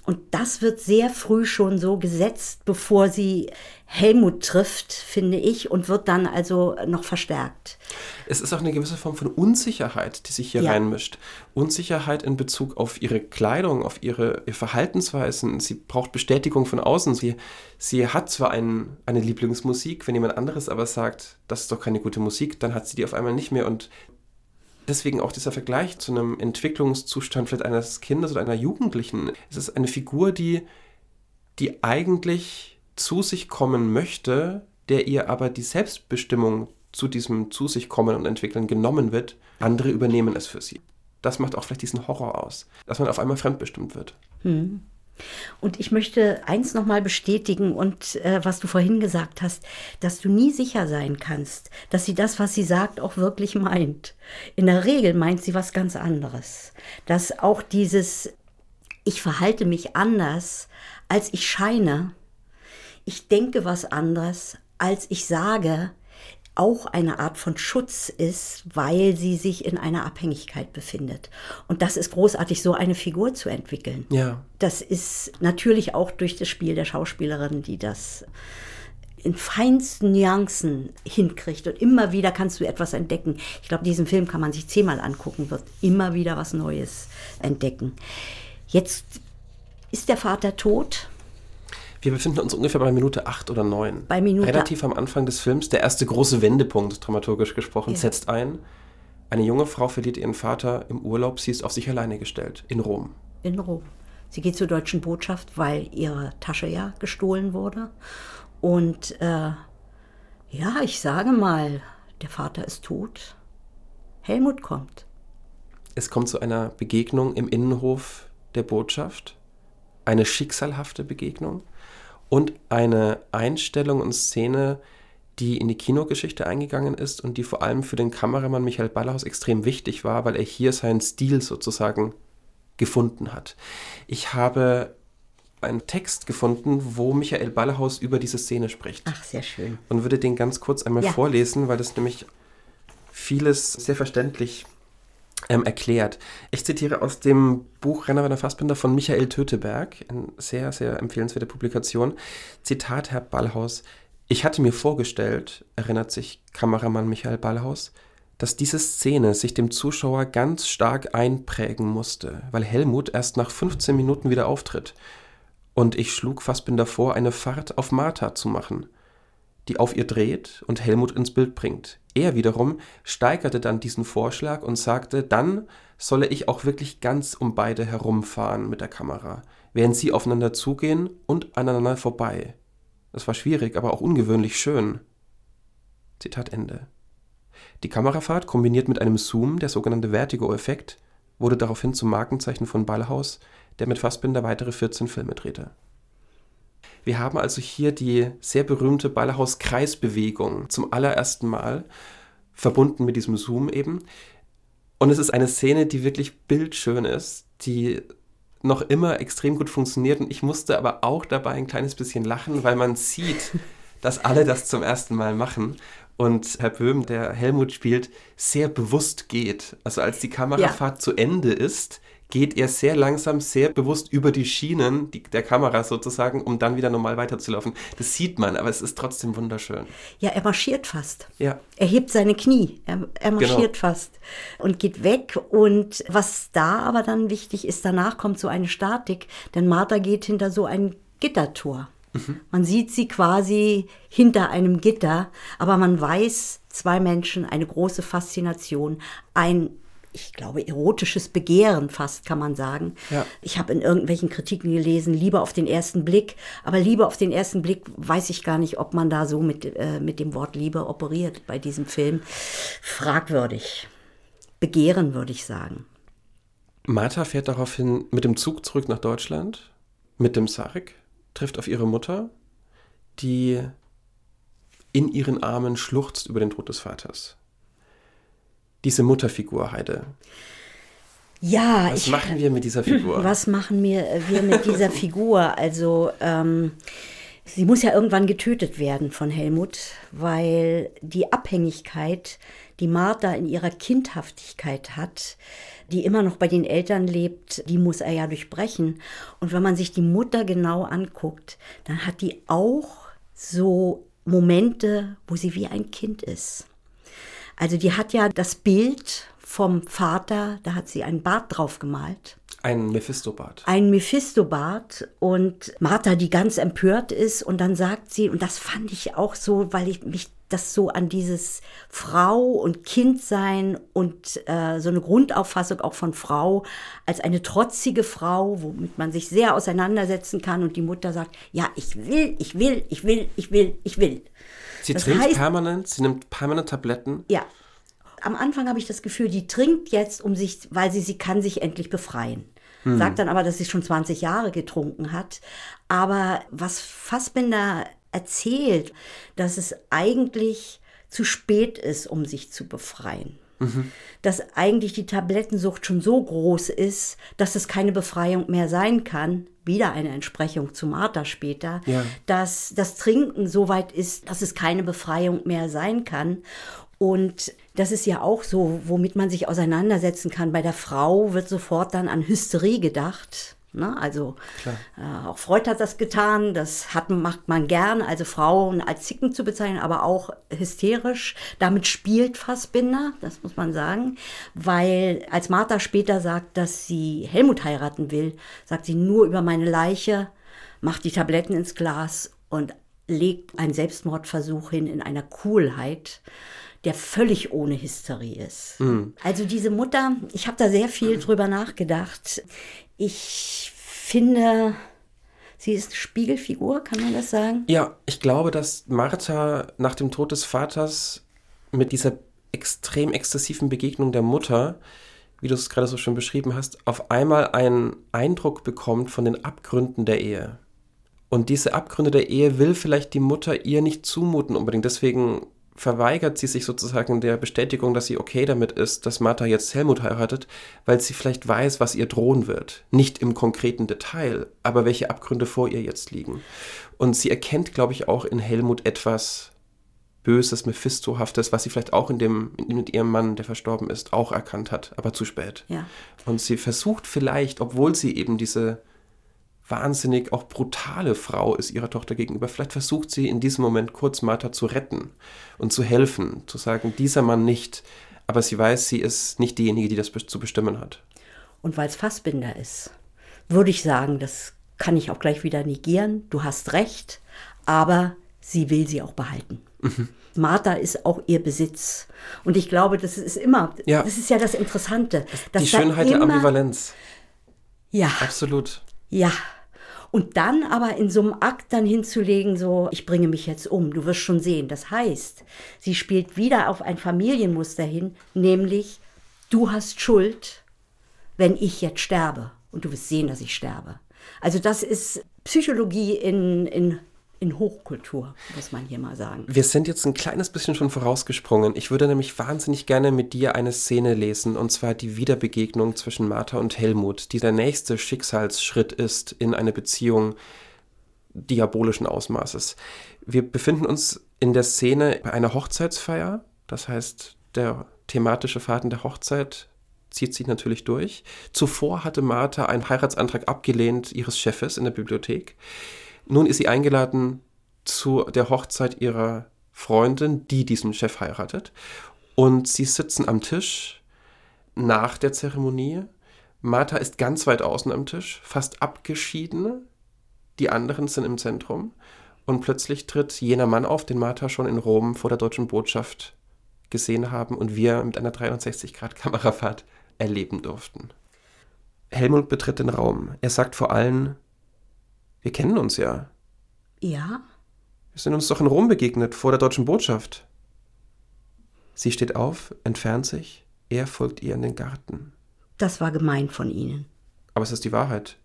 Und das wird sehr früh schon so gesetzt, bevor sie Helmut trifft, finde ich, und wird dann also noch verstärkt. Es ist auch eine gewisse Form von Unsicherheit, die sich hier ja. reinmischt. Unsicherheit in Bezug auf ihre Kleidung, auf ihre, ihre Verhaltensweisen. Sie braucht Bestätigung von außen. Sie, sie hat zwar ein, eine Lieblingsmusik, wenn jemand anderes aber sagt, das ist doch keine gute Musik, dann hat sie die auf einmal nicht mehr. Und deswegen auch dieser Vergleich zu einem Entwicklungszustand vielleicht eines Kindes oder einer Jugendlichen. Es ist eine Figur, die, die eigentlich zu sich kommen möchte, der ihr aber die Selbstbestimmung zu diesem zu sich kommen und entwickeln genommen wird. Andere übernehmen es für sie. Das macht auch vielleicht diesen Horror aus, dass man auf einmal fremdbestimmt wird. Hm. Und ich möchte eins nochmal bestätigen und äh, was du vorhin gesagt hast, dass du nie sicher sein kannst, dass sie das, was sie sagt, auch wirklich meint. In der Regel meint sie was ganz anderes. Dass auch dieses, ich verhalte mich anders, als ich scheine. Ich denke was anderes, als ich sage, auch eine Art von Schutz ist, weil sie sich in einer Abhängigkeit befindet. Und das ist großartig, so eine Figur zu entwickeln. Ja. Das ist natürlich auch durch das Spiel der Schauspielerin, die das in feinsten Nuancen hinkriegt und immer wieder kannst du etwas entdecken. Ich glaube, diesen Film kann man sich zehnmal angucken, wird immer wieder was Neues entdecken. Jetzt ist der Vater tot. Wir befinden uns ungefähr bei Minute acht oder neun. Bei Minute Relativ am Anfang des Films. Der erste große Wendepunkt, dramaturgisch gesprochen, Ja. setzt ein. Eine junge Frau verliert ihren Vater im Urlaub. Sie ist auf sich alleine gestellt. In Rom. in Rom. Sie geht zur deutschen Botschaft, weil ihre Tasche ja gestohlen wurde. Und äh, ja, ich sage mal, der Vater ist tot. Helmut kommt. Es kommt zu einer Begegnung im Innenhof der Botschaft. Eine schicksalhafte Begegnung. Und eine Einstellung und Szene, die in die Kinogeschichte eingegangen ist und die vor allem für den Kameramann Michael Ballhaus extrem wichtig war, weil er hier seinen Stil sozusagen gefunden hat. Ich habe einen Text gefunden, wo Michael Ballhaus über diese Szene spricht Ach, sehr schön. und würde den ganz kurz einmal Ja. vorlesen, weil das nämlich vieles sehr verständlich ähm, erklärt. Ich zitiere aus dem Buch Renner Werner Fassbinder von Michael Töteberg, eine sehr, sehr empfehlenswerte Publikation. Zitat, Herr Ballhaus. Ich hatte mir vorgestellt, erinnert sich Kameramann Michael Ballhaus, dass diese Szene sich dem Zuschauer ganz stark einprägen musste, weil Helmut erst nach 15 Minuten wieder auftritt. Und ich schlug Fassbinder vor, eine Fahrt auf Martha zu machen die auf ihr dreht und Helmut ins Bild bringt. Er wiederum steigerte dann diesen Vorschlag und sagte, dann solle ich auch wirklich ganz um beide herumfahren mit der Kamera, während sie aufeinander zugehen und aneinander vorbei. Das war schwierig, aber auch ungewöhnlich schön. Zitat Ende. Die Kamerafahrt, kombiniert mit einem Zoom, der sogenannte Vertigo-Effekt, wurde daraufhin zum Markenzeichen von Ballhaus, der mit Fassbinder weitere 14 Filme drehte. Wir haben also hier die sehr berühmte Ballhaus-Kreisbewegung zum allerersten Mal, verbunden mit diesem Zoom eben. Und es ist eine Szene, die wirklich bildschön ist, die noch immer extrem gut funktioniert. Und ich musste aber auch dabei ein kleines bisschen lachen, weil man sieht, [laughs] dass alle das zum ersten Mal machen. Und Herr Böhm, der Helmut spielt, sehr bewusst geht. Also als die Kamerafahrt zu Ende ist, geht er sehr langsam, sehr bewusst über die Schienen die, der Kamera sozusagen, um dann wieder normal weiterzulaufen. Das sieht man, aber es ist trotzdem wunderschön. Ja, er marschiert fast. Ja. Er hebt seine Knie, er, er marschiert Genau. fast und geht weg. Und was da aber dann wichtig ist, danach kommt so eine Statik, denn Martha geht hinter so ein Gittertor. Man sieht sie quasi hinter einem Gitter, aber man weiß, zwei Menschen, eine große Faszination, ein ich glaube, erotisches Begehren fast, kann man sagen. Ja. Ich habe in irgendwelchen Kritiken gelesen, Liebe auf den ersten Blick. Aber Liebe auf den ersten Blick weiß ich gar nicht, ob man da so mit, äh, mit dem Wort Liebe operiert bei diesem Film. Fragwürdig. Begehren, würde ich sagen. Martha fährt daraufhin mit dem Zug zurück nach Deutschland, mit dem Sarg, trifft auf ihre Mutter, die in ihren Armen schluchzt über den Tod des Vaters. Diese Mutterfigur, Heide. Ja, Was ich, machen wir mit dieser Figur? [clears throat] was machen wir, wir mit dieser Figur? Also, ähm, sie muss ja irgendwann getötet werden von Helmut, weil die Abhängigkeit, die Martha in ihrer Kindhaftigkeit hat, die immer noch bei den Eltern lebt, die muss er ja durchbrechen. Und wenn man sich die Mutter genau anguckt, dann hat die auch so Momente, wo sie wie ein Kind ist. Also die hat ja das Bild vom Vater, da hat sie einen Bart drauf gemalt. Ein Mephistobart. Ein Mephistobart und Martha, die ganz empört ist und dann sagt sie, und das fand ich auch so, weil ich mich das so an dieses Frau und Kindsein und äh, so eine Grundauffassung auch von Frau als eine trotzige Frau, womit man sich sehr auseinandersetzen kann und die Mutter sagt, ja, ich will, ich will, ich will, ich will, ich will. Sie das trinkt heißt- permanent, sie nimmt permanent Tabletten. Ja. Am Anfang habe ich das Gefühl, die trinkt jetzt, um sich, weil sie, sie kann sich endlich befreien. Sagt dann aber, dass sie schon 20 Jahre getrunken hat. Aber was Fassbinder erzählt, dass es eigentlich zu spät ist, um sich zu befreien. Dass eigentlich die Tablettensucht schon so groß ist, dass es keine Befreiung mehr sein kann. Wieder eine Entsprechung zu Martha später. Ja. Dass das Trinken so weit ist, dass es keine Befreiung mehr sein kann. Und das ist ja auch so, womit man sich auseinandersetzen kann. Bei der Frau wird sofort dann an Hysterie gedacht. Ne? Also äh, auch Freud hat das getan, das hat, macht man gern, also Frauen als Zicken zu bezeichnen, aber auch hysterisch. Damit spielt Fassbinder, das muss man sagen, weil als Martha später sagt, dass sie Helmut heiraten will, sagt sie nur über meine Leiche, macht die Tabletten ins Glas und legt einen Selbstmordversuch hin in einer Coolheit, der völlig ohne Hysterie ist. Mhm. Also diese Mutter, ich habe da sehr viel drüber nachgedacht. Ich finde, sie ist eine Spiegelfigur, kann man das sagen? Ja, ich glaube, dass Martha nach dem Tod des Vaters mit dieser extrem exzessiven Begegnung der Mutter, wie du es gerade so schön beschrieben hast, auf einmal einen Eindruck bekommt von den Abgründen der Ehe. Und diese Abgründe der Ehe will vielleicht die Mutter ihr nicht zumuten unbedingt. Deswegen verweigert sie sich sozusagen der Bestätigung, dass sie okay damit ist, dass Martha jetzt Helmut heiratet, weil sie vielleicht weiß, was ihr drohen wird. Nicht im konkreten Detail, aber welche Abgründe vor ihr jetzt liegen. Und sie erkennt, glaube ich, auch in Helmut etwas Böses, Mephistohaftes, was sie vielleicht auch in dem, mit ihrem Mann, der verstorben ist, auch erkannt hat, aber zu spät. Ja. Und sie versucht vielleicht, obwohl sie eben diese wahnsinnig auch brutale Frau ist ihrer Tochter gegenüber. Vielleicht versucht sie in diesem Moment kurz Martha zu retten und zu helfen, zu sagen, dieser Mann nicht. Aber sie weiß, sie ist nicht diejenige, die das zu bestimmen hat. Und weil es Fassbinder ist, würde ich sagen, das kann ich auch gleich wieder negieren. Du hast recht, aber sie will sie auch behalten. Mhm. Martha ist auch ihr Besitz. Und ich glaube, das ist immer, ja. das ist ja das Interessante. Die Schönheit der Ambivalenz. Ja. Absolut. Ja, und dann aber in so einem Akt dann hinzulegen, so, ich bringe mich jetzt um, du wirst schon sehen. Das heißt, sie spielt wieder auf ein Familienmuster hin, nämlich, du hast Schuld, wenn ich jetzt sterbe. Und du wirst sehen, dass ich sterbe. Also das ist Psychologie in, in in Hochkultur, muss man hier mal sagen. Wir sind jetzt ein kleines bisschen schon vorausgesprungen. Ich würde nämlich wahnsinnig gerne mit dir eine Szene lesen, und zwar die Wiederbegegnung zwischen Martha und Helmut, die der nächste Schicksalsschritt ist in eine Beziehung diabolischen Ausmaßes. Wir befinden uns in der Szene bei einer Hochzeitsfeier, das heißt, der thematische Faden der Hochzeit zieht sich natürlich durch. Zuvor hatte Martha einen Heiratsantrag abgelehnt ihres Chefes in der Bibliothek. Nun ist sie eingeladen zu der Hochzeit ihrer Freundin, die diesen Chef heiratet. Und sie sitzen am Tisch nach der Zeremonie. Martha ist ganz weit außen am Tisch, fast abgeschieden. Die anderen sind im Zentrum. Und plötzlich tritt jener Mann auf, den Martha schon in Rom vor der deutschen Botschaft gesehen haben und wir mit einer 360-Grad-Kamerafahrt erleben durften. Helmut betritt den Raum. Er sagt vor allen, wir kennen uns ja. Ja? Wir sind uns doch in Rom begegnet, vor der deutschen Botschaft. Sie steht auf, entfernt sich, er folgt ihr in den Garten. Das war gemein von Ihnen. Aber es ist die Wahrheit.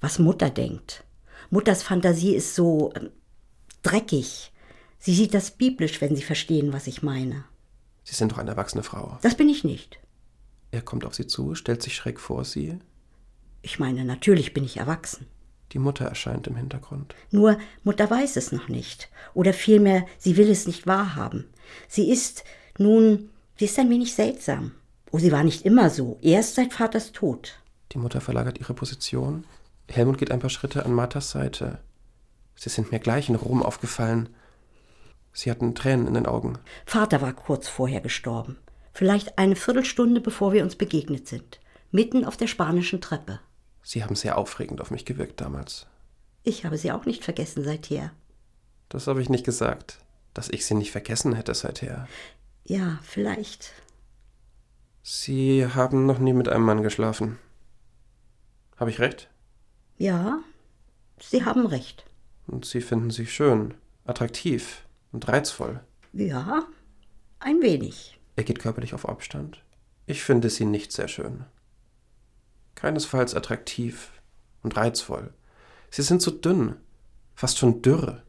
Was Mutter denkt. Mutters Fantasie ist so äh, dreckig. Sie sieht das biblisch, wenn Sie verstehen, was ich meine. Sie sind doch eine erwachsene Frau. Das bin ich nicht. Er kommt auf sie zu, stellt sich schräg vor sie. Ich meine, natürlich bin ich erwachsen. Die Mutter erscheint im Hintergrund. Nur Mutter weiß es noch nicht. Oder vielmehr, sie will es nicht wahrhaben. Sie ist nun, sie ist ein wenig seltsam. Oh, sie war nicht immer so. Erst seit Vaters Tod. Die Mutter verlagert ihre Position. Helmut geht ein paar Schritte an Marthas Seite. Sie sind mir gleich in Rom aufgefallen. Sie hatten Tränen in den Augen. Vater war kurz vorher gestorben. Vielleicht eine Viertelstunde bevor wir uns begegnet sind. Mitten auf der spanischen Treppe. Sie haben sehr aufregend auf mich gewirkt damals. Ich habe Sie auch nicht vergessen seither. Das habe ich nicht gesagt, dass ich Sie nicht vergessen hätte seither. Ja, vielleicht. Sie haben noch nie mit einem Mann geschlafen. Habe ich recht? Ja, Sie haben recht. Und Sie finden sich schön, attraktiv und reizvoll. Ja, ein wenig. Er geht körperlich auf Abstand. Ich finde Sie nicht sehr schön keinesfalls attraktiv und reizvoll. Sie sind so dünn, fast schon dürr.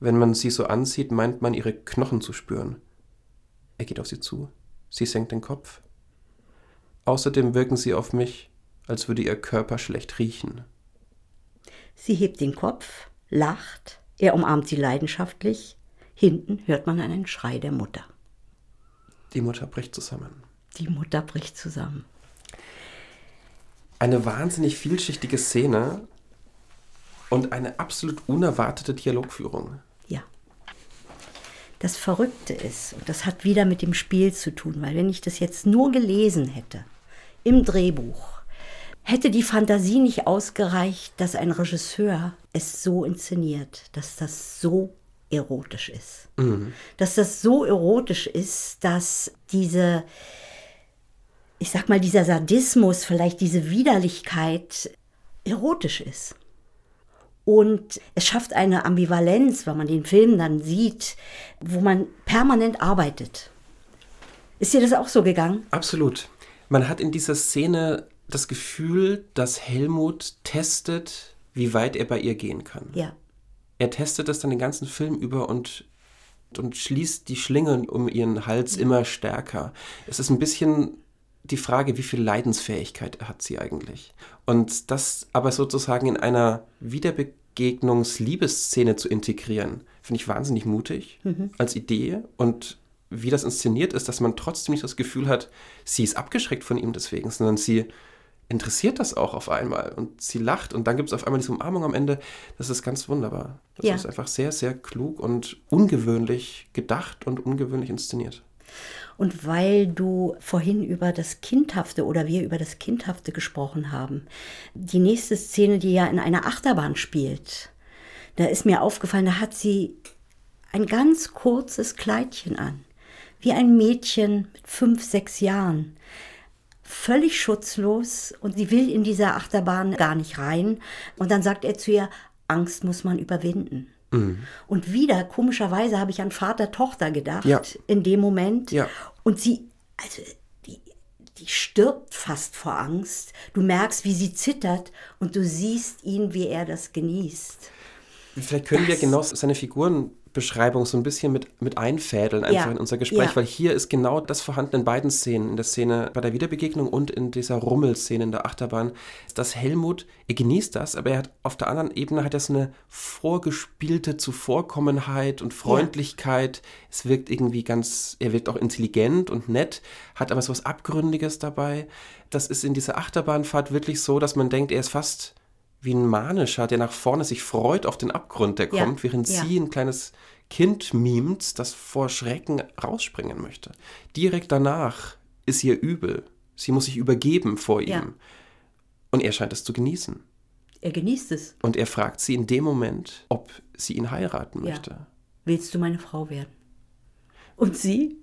Wenn man sie so ansieht, meint man ihre Knochen zu spüren. Er geht auf sie zu. Sie senkt den Kopf. Außerdem wirken sie auf mich, als würde ihr Körper schlecht riechen. Sie hebt den Kopf, lacht, er umarmt sie leidenschaftlich. Hinten hört man einen Schrei der Mutter. Die Mutter bricht zusammen. Die Mutter bricht zusammen. Eine wahnsinnig vielschichtige Szene und eine absolut unerwartete Dialogführung. Ja. Das Verrückte ist, und das hat wieder mit dem Spiel zu tun, weil wenn ich das jetzt nur gelesen hätte, im Drehbuch, hätte die Fantasie nicht ausgereicht, dass ein Regisseur es so inszeniert, dass das so erotisch ist. Mhm. Dass das so erotisch ist, dass diese, ich sag mal, dieser Sadismus, vielleicht diese Widerlichkeit erotisch ist. Und es schafft eine Ambivalenz, wenn man den Film dann sieht, wo man permanent arbeitet. Ist dir das auch so gegangen? Absolut. Man hat in dieser Szene das Gefühl, dass Helmut testet, wie weit er bei ihr gehen kann. Ja. Er testet das dann den ganzen Film über und, und schließt die Schlinge um ihren Hals immer stärker. Es ist ein bisschen die Frage, wie viel Leidensfähigkeit hat sie eigentlich? Und das aber sozusagen in einer Wiederbegegnungs-Liebesszene zu integrieren, finde ich wahnsinnig mutig mhm. als Idee. Und wie das inszeniert ist, dass man trotzdem nicht das Gefühl hat, sie ist abgeschreckt von ihm deswegen, sondern sie interessiert das auch auf einmal und sie lacht und dann gibt es auf einmal diese Umarmung am Ende. Das ist ganz wunderbar. Das ja. ist einfach sehr, sehr klug und ungewöhnlich gedacht und ungewöhnlich inszeniert. Und weil du vorhin über das Kindhafte oder wir über das Kindhafte gesprochen haben, die nächste Szene, die ja in einer Achterbahn spielt, da ist mir aufgefallen, da hat sie ein ganz kurzes Kleidchen an, wie ein Mädchen mit fünf, sechs Jahren völlig schutzlos und sie will in dieser Achterbahn gar nicht rein. Und dann sagt er zu ihr, Angst muss man überwinden. Mhm. Und wieder, komischerweise, habe ich an Vater-Tochter gedacht ja. in dem Moment. Ja. Und sie, also die, die stirbt fast vor Angst. Du merkst, wie sie zittert und du siehst ihn, wie er das genießt. Vielleicht können das, wir genau seine Figuren Beschreibung so ein bisschen mit, mit einfädeln, einfach ja. in unser Gespräch, ja. weil hier ist genau das vorhanden in beiden Szenen, in der Szene bei der Wiederbegegnung und in dieser Rummelszene in der Achterbahn, dass Helmut, er genießt das, aber er hat auf der anderen Ebene hat er so eine vorgespielte Zuvorkommenheit und Freundlichkeit. Ja. Es wirkt irgendwie ganz, er wirkt auch intelligent und nett, hat aber so was Abgründiges dabei. Das ist in dieser Achterbahnfahrt wirklich so, dass man denkt, er ist fast wie ein Manischer, der nach vorne sich freut auf den Abgrund, der kommt, ja, während ja. sie ein kleines Kind mimt, das vor Schrecken rausspringen möchte. Direkt danach ist ihr übel. Sie muss sich übergeben vor ihm. Ja. Und er scheint es zu genießen. Er genießt es. Und er fragt sie in dem Moment, ob sie ihn heiraten möchte. Willst du meine Frau werden? Und sie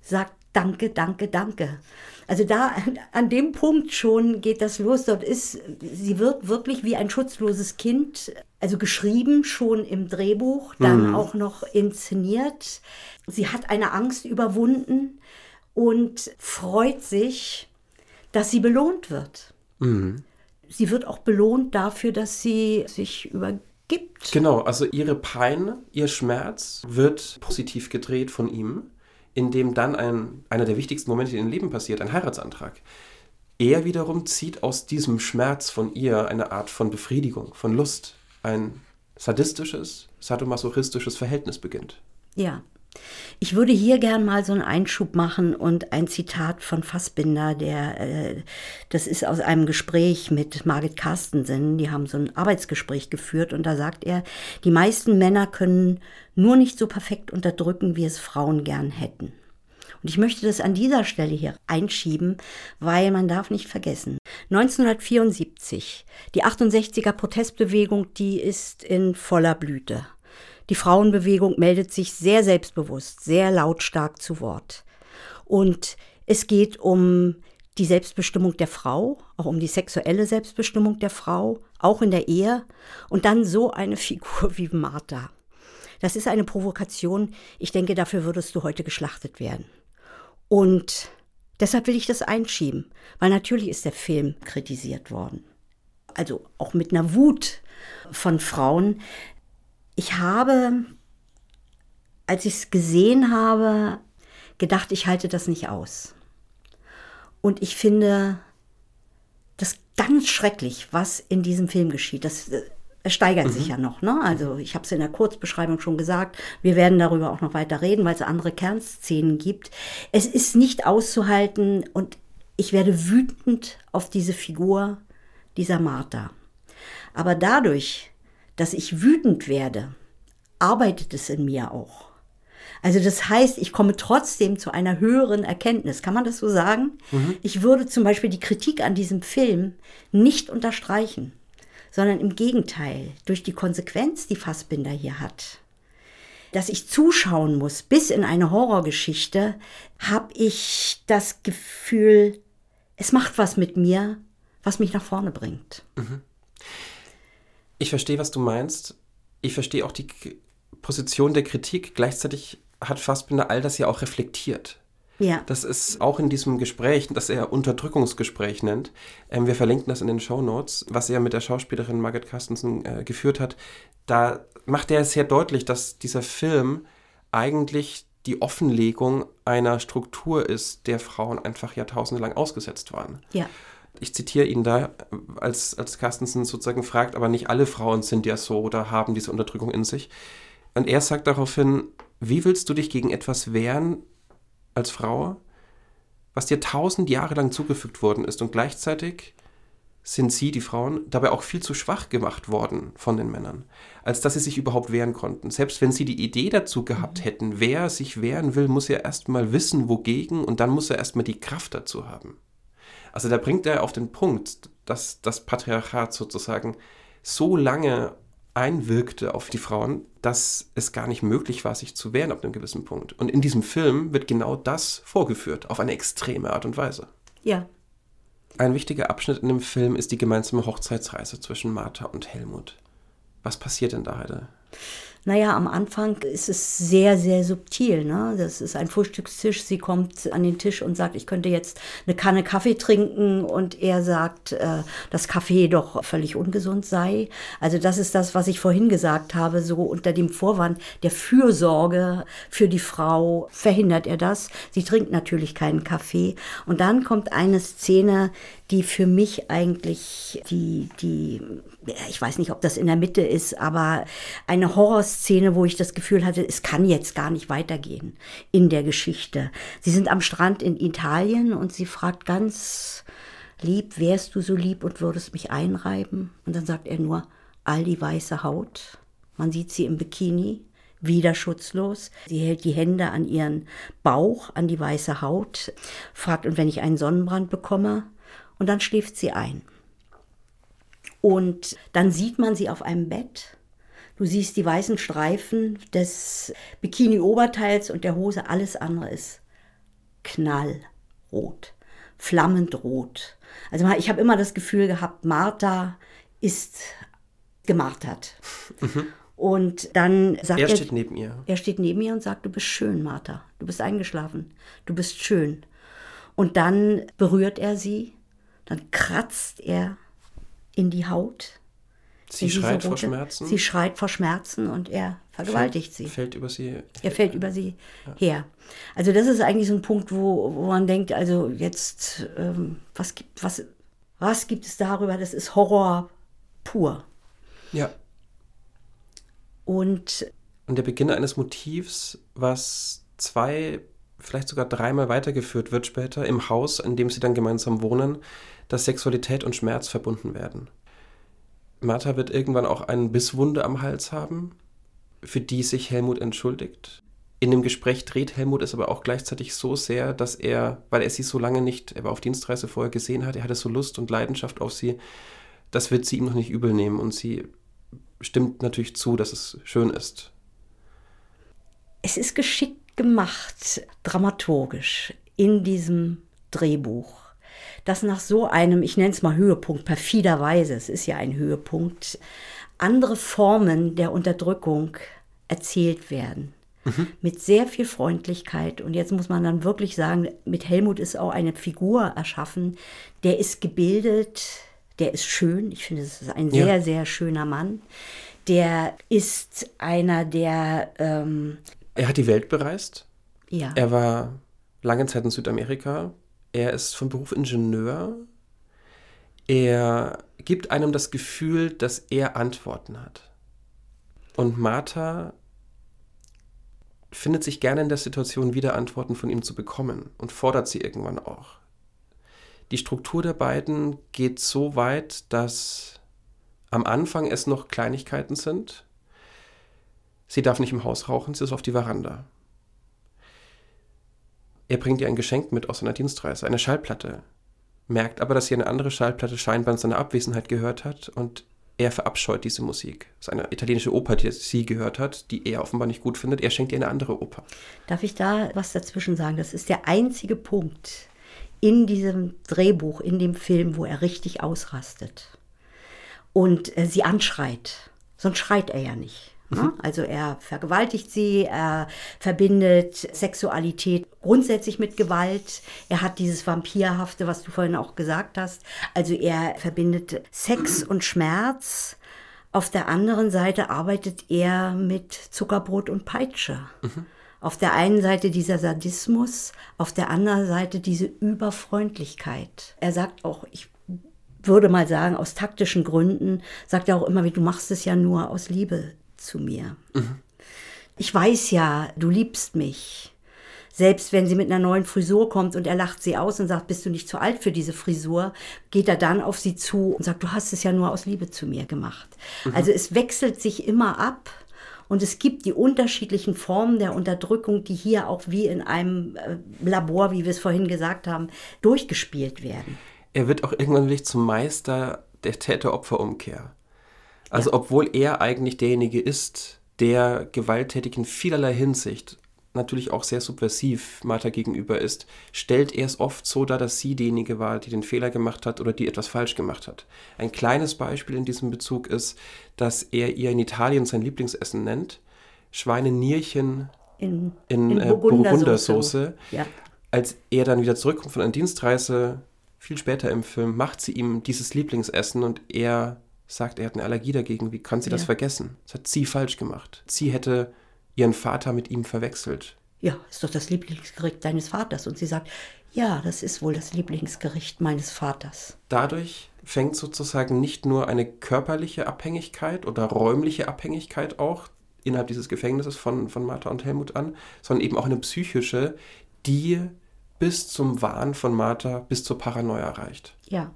sagt Danke, danke, danke. Also da an dem Punkt schon geht das los. Dort ist, sie wird wirklich wie ein schutzloses Kind, also geschrieben schon im Drehbuch, dann mhm. auch noch inszeniert. Sie hat eine Angst überwunden und freut sich, dass sie belohnt wird. Mhm. Sie wird auch belohnt dafür, dass sie sich übergibt. Genau, also ihre Pein, ihr Schmerz wird positiv gedreht von ihm in dem dann ein, einer der wichtigsten Momente in ihrem Leben passiert, ein Heiratsantrag. Er wiederum zieht aus diesem Schmerz von ihr eine Art von Befriedigung, von Lust. Ein sadistisches, sadomasochistisches Verhältnis beginnt. Ja. Ich würde hier gern mal so einen Einschub machen und ein Zitat von Fassbinder, der, äh, das ist aus einem Gespräch mit Margit Carstensen. Die haben so ein Arbeitsgespräch geführt und da sagt er, die meisten Männer können nur nicht so perfekt unterdrücken, wie es Frauen gern hätten. Und ich möchte das an dieser Stelle hier einschieben, weil man darf nicht vergessen. 1974, die 68er Protestbewegung, die ist in voller Blüte. Die Frauenbewegung meldet sich sehr selbstbewusst, sehr lautstark zu Wort. Und es geht um die Selbstbestimmung der Frau, auch um die sexuelle Selbstbestimmung der Frau, auch in der Ehe. Und dann so eine [laughs] Figur wie Martha. Das ist eine Provokation. Ich denke, dafür würdest du heute geschlachtet werden. Und deshalb will ich das einschieben, weil natürlich ist der Film kritisiert worden. Also auch mit einer Wut von Frauen. Ich habe, als ich es gesehen habe, gedacht, ich halte das nicht aus. Und ich finde das ganz schrecklich, was in diesem Film geschieht. Das es steigert mhm. sich ja noch. Ne? Also ich habe es in der Kurzbeschreibung schon gesagt. Wir werden darüber auch noch weiter reden, weil es andere Kernszenen gibt. Es ist nicht auszuhalten und ich werde wütend auf diese Figur dieser Martha. Aber dadurch, dass ich wütend werde, arbeitet es in mir auch. Also das heißt, ich komme trotzdem zu einer höheren Erkenntnis. Kann man das so sagen? Mhm. Ich würde zum Beispiel die Kritik an diesem Film nicht unterstreichen, sondern im Gegenteil, durch die Konsequenz, die Fassbinder hier hat, dass ich zuschauen muss bis in eine Horrorgeschichte, habe ich das Gefühl, es macht was mit mir, was mich nach vorne bringt. Mhm. Ich verstehe, was du meinst. Ich verstehe auch die Position der Kritik. Gleichzeitig hat Fassbinder all das ja auch reflektiert. Ja. Das ist auch in diesem Gespräch, das er Unterdrückungsgespräch nennt. Ähm, wir verlinken das in den Show Notes, was er mit der Schauspielerin Margaret Carstensen äh, geführt hat. Da macht er sehr deutlich, dass dieser Film eigentlich die Offenlegung einer Struktur ist, der Frauen einfach jahrtausende lang ausgesetzt waren. Ja. Ich zitiere ihn da, als, als Carstensen sozusagen fragt, aber nicht alle Frauen sind ja so oder haben diese Unterdrückung in sich. Und er sagt daraufhin, wie willst du dich gegen etwas wehren als Frau, was dir tausend Jahre lang zugefügt worden ist und gleichzeitig sind sie, die Frauen, dabei auch viel zu schwach gemacht worden von den Männern, als dass sie sich überhaupt wehren konnten. Selbst wenn sie die Idee dazu gehabt hätten, wer sich wehren will, muss er erstmal wissen, wogegen, und dann muss er erstmal die Kraft dazu haben. Also da bringt er auf den Punkt, dass das Patriarchat sozusagen so lange einwirkte auf die Frauen, dass es gar nicht möglich war, sich zu wehren ab einem gewissen Punkt. Und in diesem Film wird genau das vorgeführt, auf eine extreme Art und Weise. Ja. Ein wichtiger Abschnitt in dem Film ist die gemeinsame Hochzeitsreise zwischen Martha und Helmut. Was passiert denn da heute? Naja, am Anfang ist es sehr, sehr subtil. Ne? Das ist ein Frühstückstisch. Sie kommt an den Tisch und sagt, ich könnte jetzt eine Kanne Kaffee trinken. Und er sagt, äh, dass Kaffee doch völlig ungesund sei. Also das ist das, was ich vorhin gesagt habe. So unter dem Vorwand der Fürsorge für die Frau verhindert er das. Sie trinkt natürlich keinen Kaffee. Und dann kommt eine Szene, die für mich eigentlich die, die, ich weiß nicht, ob das in der Mitte ist, aber eine Horrorszene, wo ich das Gefühl hatte, es kann jetzt gar nicht weitergehen in der Geschichte. Sie sind am Strand in Italien und sie fragt ganz lieb, wärst du so lieb und würdest mich einreiben? Und dann sagt er nur, all die weiße Haut. Man sieht sie im Bikini, wieder schutzlos. Sie hält die Hände an ihren Bauch, an die weiße Haut, fragt, und wenn ich einen Sonnenbrand bekomme? und dann schläft sie ein. Und dann sieht man sie auf einem Bett. Du siehst die weißen Streifen des Bikini-Oberteils und der Hose. Alles andere ist knallrot, flammend rot. Also ich habe immer das Gefühl gehabt, Martha ist gemartert. Mhm. Und dann sagt er. Er steht neben ihr. Er steht neben ihr und sagt: Du bist schön, Martha. Du bist eingeschlafen. Du bist schön. Und dann berührt er sie dann kratzt er in die Haut. Sie schreit vor Schmerzen. Sie schreit vor Schmerzen und er vergewaltigt fällt, sie. Fällt über sie. Er fällt über sie ja. her. Also das ist eigentlich so ein Punkt, wo, wo man denkt, also jetzt, ähm, was, gibt, was, was gibt es darüber? Das ist Horror pur. Ja. Und, und der Beginn eines Motivs, was zwei, vielleicht sogar dreimal weitergeführt wird später im Haus, in dem sie dann gemeinsam wohnen, dass Sexualität und Schmerz verbunden werden. Martha wird irgendwann auch eine Bisswunde am Hals haben, für die sich Helmut entschuldigt. In dem Gespräch dreht Helmut es aber auch gleichzeitig so sehr, dass er, weil er sie so lange nicht, er war auf Dienstreise vorher gesehen hat, er hatte so Lust und Leidenschaft auf sie, das wird sie ihm noch nicht übel nehmen und sie stimmt natürlich zu, dass es schön ist. Es ist geschickt gemacht, dramaturgisch, in diesem Drehbuch dass nach so einem, ich nenne es mal Höhepunkt, perfiderweise, es ist ja ein Höhepunkt, andere Formen der Unterdrückung erzählt werden. Mhm. Mit sehr viel Freundlichkeit. Und jetzt muss man dann wirklich sagen, mit Helmut ist auch eine Figur erschaffen, der ist gebildet, der ist schön. Ich finde, es ist ein sehr, ja. sehr schöner Mann. Der ist einer, der. Ähm, er hat die Welt bereist. Ja. Er war lange Zeit in Südamerika, er ist von Beruf Ingenieur. Er gibt einem das Gefühl, dass er Antworten hat. Und Martha findet sich gerne in der Situation, wieder Antworten von ihm zu bekommen und fordert sie irgendwann auch. Die Struktur der beiden geht so weit, dass am Anfang es noch Kleinigkeiten sind. Sie darf nicht im Haus rauchen, sie ist auf die Veranda. Er bringt ihr ein Geschenk mit aus seiner Dienstreise, eine Schallplatte, merkt aber, dass sie eine andere Schallplatte scheinbar in seiner Abwesenheit gehört hat und er verabscheut diese Musik. Das ist eine italienische Oper, die sie gehört hat, die er offenbar nicht gut findet. Er schenkt ihr eine andere Oper. Darf ich da was dazwischen sagen? Das ist der einzige Punkt in diesem Drehbuch, in dem Film, wo er richtig ausrastet und äh, sie anschreit. Sonst schreit er ja nicht. Ne? Mhm. Also er vergewaltigt sie, er verbindet Sexualität grundsätzlich mit Gewalt. Er hat dieses Vampirhafte, was du vorhin auch gesagt hast. Also er verbindet Sex und Schmerz. Auf der anderen Seite arbeitet er mit Zuckerbrot und Peitsche. Mhm. Auf der einen Seite dieser Sadismus, auf der anderen Seite diese Überfreundlichkeit. Er sagt auch, ich würde mal sagen, aus taktischen Gründen, sagt er auch immer, wie du machst es ja nur aus Liebe zu mir. Mhm. Ich weiß ja, du liebst mich. Selbst wenn sie mit einer neuen Frisur kommt und er lacht sie aus und sagt, bist du nicht zu alt für diese Frisur, geht er dann auf sie zu und sagt, du hast es ja nur aus Liebe zu mir gemacht. Mhm. Also es wechselt sich immer ab und es gibt die unterschiedlichen Formen der Unterdrückung, die hier auch wie in einem äh, Labor, wie wir es vorhin gesagt haben, durchgespielt werden. Er wird auch irgendwann wirklich zum Meister der Täter-Opfer-Umkehr. Also ja. obwohl er eigentlich derjenige ist, der gewalttätig in vielerlei Hinsicht natürlich auch sehr subversiv Martha gegenüber ist, stellt er es oft so dar, dass sie diejenige war, die den Fehler gemacht hat oder die etwas falsch gemacht hat. Ein kleines Beispiel in diesem Bezug ist, dass er ihr in Italien sein Lieblingsessen nennt, Schweinenierchen in, in, in äh, Burgundersoße. Ja. Als er dann wieder zurückkommt von einer Dienstreise, viel später im Film, macht sie ihm dieses Lieblingsessen und er sagt, er hat eine Allergie dagegen. Wie kann sie ja. das vergessen? Das hat sie falsch gemacht. Sie hätte ihren Vater mit ihm verwechselt. Ja, ist doch das Lieblingsgericht deines Vaters. Und sie sagt, ja, das ist wohl das Lieblingsgericht meines Vaters. Dadurch fängt sozusagen nicht nur eine körperliche Abhängigkeit oder räumliche Abhängigkeit auch innerhalb dieses Gefängnisses von, von Martha und Helmut an, sondern eben auch eine psychische, die bis zum Wahn von Martha, bis zur Paranoia reicht. Ja.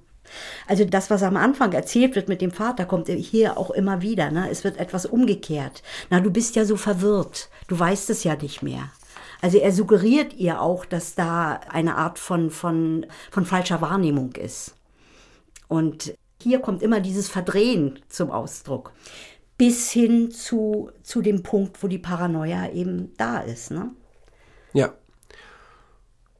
Also das, was am Anfang erzählt wird mit dem Vater, kommt hier auch immer wieder. Ne? Es wird etwas umgekehrt. Na, du bist ja so verwirrt. Du weißt es ja nicht mehr. Also er suggeriert ihr auch, dass da eine Art von, von, von falscher Wahrnehmung ist. Und hier kommt immer dieses Verdrehen zum Ausdruck. Bis hin zu, zu dem Punkt, wo die Paranoia eben da ist. Ne? Ja.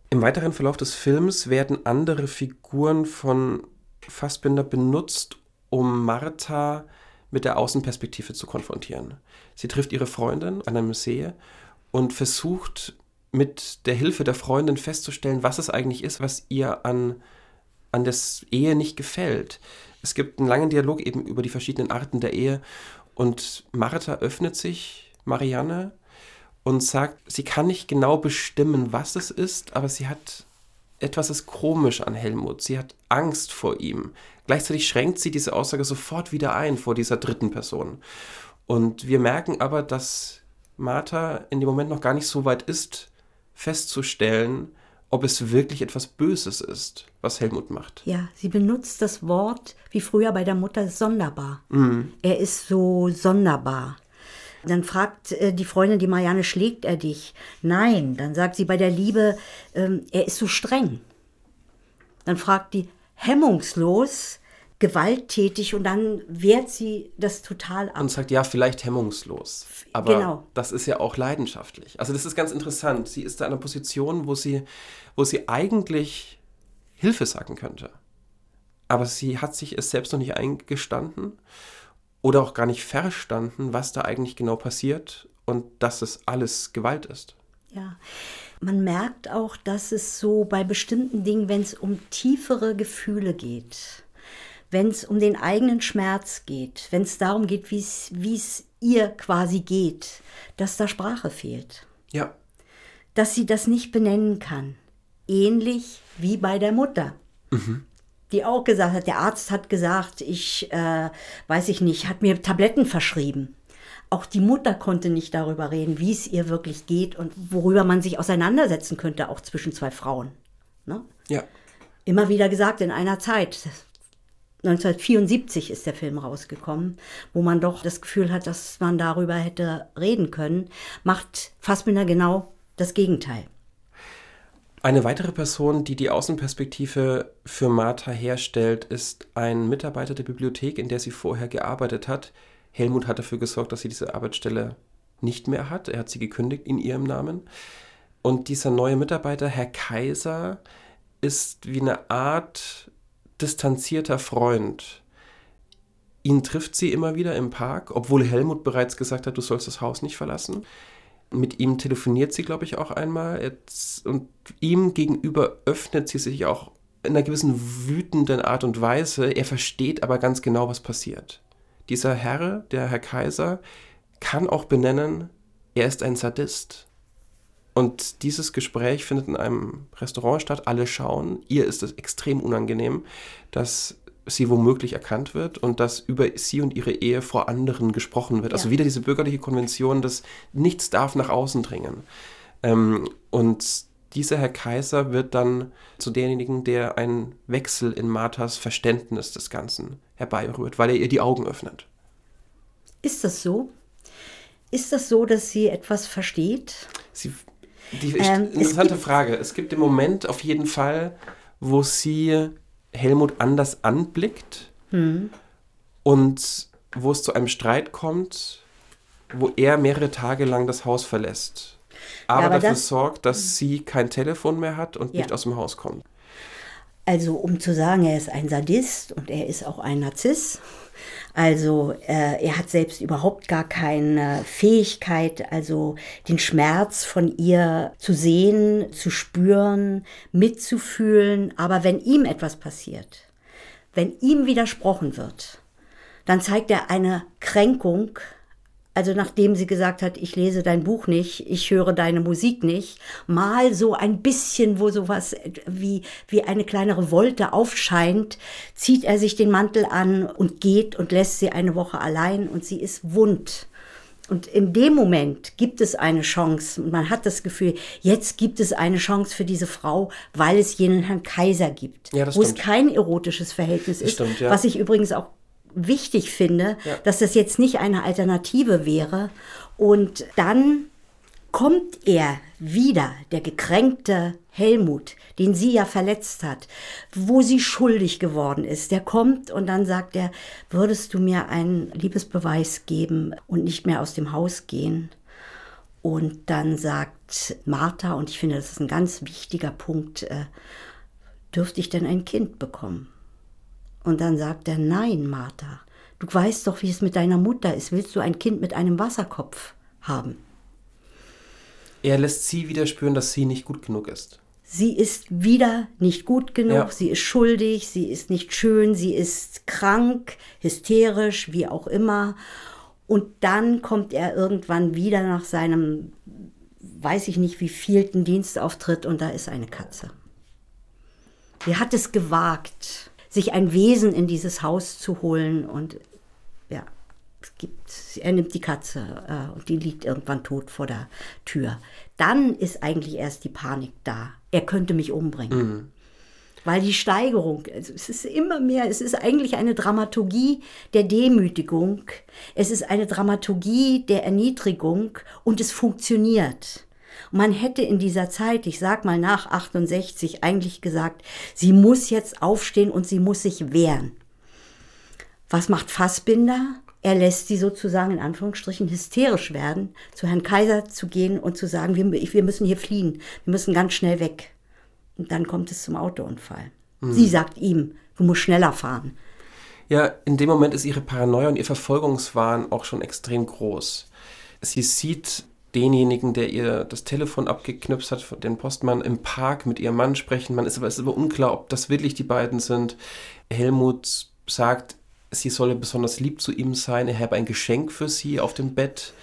Im weiteren Verlauf des Films werden andere Figuren von Fassbinder benutzt, um Martha mit der Außenperspektive zu konfrontieren. Sie trifft ihre Freundin an einem See und versucht mit der Hilfe der Freundin festzustellen, was es eigentlich ist, was ihr an, an der Ehe nicht gefällt. Es gibt einen langen Dialog eben über die verschiedenen Arten der Ehe und Martha öffnet sich Marianne und sagt, sie kann nicht genau bestimmen, was es ist, aber sie hat etwas ist komisch an Helmut. Sie hat Angst vor ihm. Gleichzeitig schränkt sie diese Aussage sofort wieder ein vor dieser dritten Person. Und wir merken aber, dass Martha in dem Moment noch gar nicht so weit ist, festzustellen, ob es wirklich etwas Böses ist, was Helmut macht. Ja, sie benutzt das Wort wie früher bei der Mutter sonderbar. Mhm. Er ist so sonderbar. Dann fragt äh, die Freundin, die Marianne, schlägt er dich? Nein. Dann sagt sie bei der Liebe, ähm, er ist so streng. Dann fragt die, hemmungslos, gewalttätig und dann wehrt sie das total ab. Und sagt, ja, vielleicht hemmungslos. Aber genau. das ist ja auch leidenschaftlich. Also das ist ganz interessant. Sie ist da in einer Position, wo sie, wo sie eigentlich Hilfe sagen könnte. Aber sie hat sich es selbst noch nicht eingestanden oder auch gar nicht verstanden, was da eigentlich genau passiert und dass es alles Gewalt ist. Ja, man merkt auch, dass es so bei bestimmten Dingen, wenn es um tiefere Gefühle geht, wenn es um den eigenen Schmerz geht, wenn es darum geht, wie es ihr quasi geht, dass da Sprache fehlt. Ja. Dass sie das nicht benennen kann. Ähnlich wie bei der Mutter. Mhm die auch gesagt hat, der Arzt hat gesagt, ich äh, weiß ich nicht, hat mir Tabletten verschrieben. Auch die Mutter konnte nicht darüber reden, wie es ihr wirklich geht und worüber man sich auseinandersetzen könnte, auch zwischen zwei Frauen. Ne? Ja. immer wieder gesagt, in einer Zeit, 1974 ist der Film rausgekommen, wo man doch das Gefühl hat, dass man darüber hätte reden können, macht Fassbinder genau das Gegenteil. Eine weitere Person, die die Außenperspektive für Martha herstellt, ist ein Mitarbeiter der Bibliothek, in der sie vorher gearbeitet hat. Helmut hat dafür gesorgt, dass sie diese Arbeitsstelle nicht mehr hat. Er hat sie gekündigt in ihrem Namen. Und dieser neue Mitarbeiter, Herr Kaiser, ist wie eine Art distanzierter Freund. Ihn trifft sie immer wieder im Park, obwohl Helmut bereits gesagt hat, du sollst das Haus nicht verlassen. Mit ihm telefoniert sie, glaube ich, auch einmal. Und ihm gegenüber öffnet sie sich auch in einer gewissen wütenden Art und Weise. Er versteht aber ganz genau, was passiert. Dieser Herr, der Herr Kaiser, kann auch benennen, er ist ein Sadist. Und dieses Gespräch findet in einem Restaurant statt. Alle schauen. Ihr ist es extrem unangenehm, dass sie womöglich erkannt wird und dass über sie und ihre Ehe vor anderen gesprochen wird. Also ja. Also wieder diese bürgerliche Konvention, dass nichts darf nach außen dringen. Ähm, und dieser Herr Kaiser wird dann zu demjenigen, der einen Wechsel in Marthas Verständnis des Ganzen herbeirührt, weil er ihr die Augen öffnet. Ist das so? Ist das so, dass sie etwas versteht? Sie, die ähm, interessante Frage. Es gibt im Moment auf jeden Fall, wo sie Helmut anders anblickt hm. und wo es zu einem Streit kommt, wo er mehrere Tage lang das Haus verlässt, aber, ja, aber dafür das, sorgt, dass hm. sie kein Telefon mehr hat und ja. nicht aus dem Haus kommt. Also um zu sagen, er ist ein Sadist und er ist auch ein Narziss. Also äh, er hat selbst überhaupt gar keine Fähigkeit, also den Schmerz von ihr zu sehen, zu spüren, mitzufühlen. Aber wenn ihm etwas passiert, wenn ihm widersprochen wird, dann zeigt er eine Kränkung, also nachdem sie gesagt hat, ich lese dein Buch nicht, ich höre deine Musik nicht, mal so ein bisschen, wo sowas wie, wie eine kleine Revolte aufscheint, zieht er sich den Mantel an und geht und lässt sie eine Woche allein und sie ist wund. Und in dem Moment gibt es eine Chance und man hat das Gefühl, jetzt gibt es eine Chance für diese Frau, weil es jenen Herrn Kaiser gibt, ja, wo stimmt. es kein erotisches Verhältnis ist, stimmt, ja. was ich übrigens auch wichtig finde, ja. dass das jetzt nicht eine Alternative wäre. Und dann kommt er wieder, der gekränkte Helmut, den sie ja verletzt hat, wo sie schuldig geworden ist. Der kommt und dann sagt er, würdest du mir einen Liebesbeweis geben und nicht mehr aus dem Haus gehen? Und dann sagt Martha, und ich finde, das ist ein ganz wichtiger Punkt, äh, dürfte ich denn ein Kind bekommen? Und dann sagt er, nein, Martha, du weißt doch, wie es mit deiner Mutter ist. Willst du ein Kind mit einem Wasserkopf haben? Er lässt sie wieder spüren, dass sie nicht gut genug ist. Sie ist wieder nicht gut genug, ja. sie ist schuldig, sie ist nicht schön, sie ist krank, hysterisch, wie auch immer. Und dann kommt er irgendwann wieder nach seinem, weiß ich nicht, wie vielten Dienstauftritt und da ist eine Katze. Sie hat es gewagt, sich ein Wesen in dieses Haus zu holen und ja, es gibt, er nimmt die Katze äh, und die liegt irgendwann tot vor der Tür. Dann ist eigentlich erst die Panik da. Er könnte mich umbringen. Mhm. Weil die Steigerung, also es ist immer mehr, es ist eigentlich eine Dramaturgie der Demütigung, es ist eine Dramaturgie der Erniedrigung und es funktioniert. Man hätte in dieser Zeit, ich sag mal nach 68, eigentlich gesagt, sie muss jetzt aufstehen und sie muss sich wehren. Was macht Fassbinder? Er lässt sie sozusagen in Anführungsstrichen hysterisch werden, zu Herrn Kaiser zu gehen und zu sagen, wir, wir müssen hier fliehen, wir müssen ganz schnell weg. Und dann kommt es zum Autounfall. Mhm. Sie sagt ihm, du musst schneller fahren. Ja, in dem Moment ist ihre Paranoia und ihr Verfolgungswahn auch schon extrem groß. Sie sieht denjenigen, der ihr das Telefon abgeknüpft hat, den Postmann im Park mit ihrem Mann sprechen. Man ist aber, ist aber unklar, ob das wirklich die beiden sind. Helmut sagt, sie solle besonders lieb zu ihm sein, er habe ein Geschenk für sie auf dem Bett.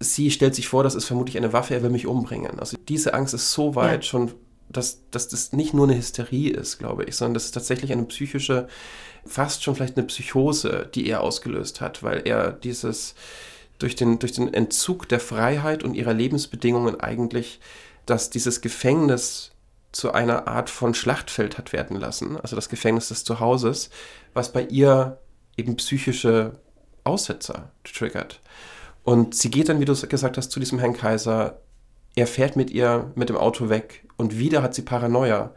Sie stellt sich vor, das ist vermutlich eine Waffe, er will mich umbringen. Also diese Angst ist so weit ja. schon, dass, dass das nicht nur eine Hysterie ist, glaube ich, sondern das ist tatsächlich eine psychische, fast schon vielleicht eine Psychose, die er ausgelöst hat, weil er dieses durch den, durch den Entzug der Freiheit und ihrer Lebensbedingungen eigentlich, dass dieses Gefängnis zu einer Art von Schlachtfeld hat werden lassen, also das Gefängnis des Zuhauses, was bei ihr eben psychische Aussetzer triggert. Und sie geht dann, wie du gesagt hast, zu diesem Herrn Kaiser. Er fährt mit ihr mit dem Auto weg und wieder hat sie Paranoia.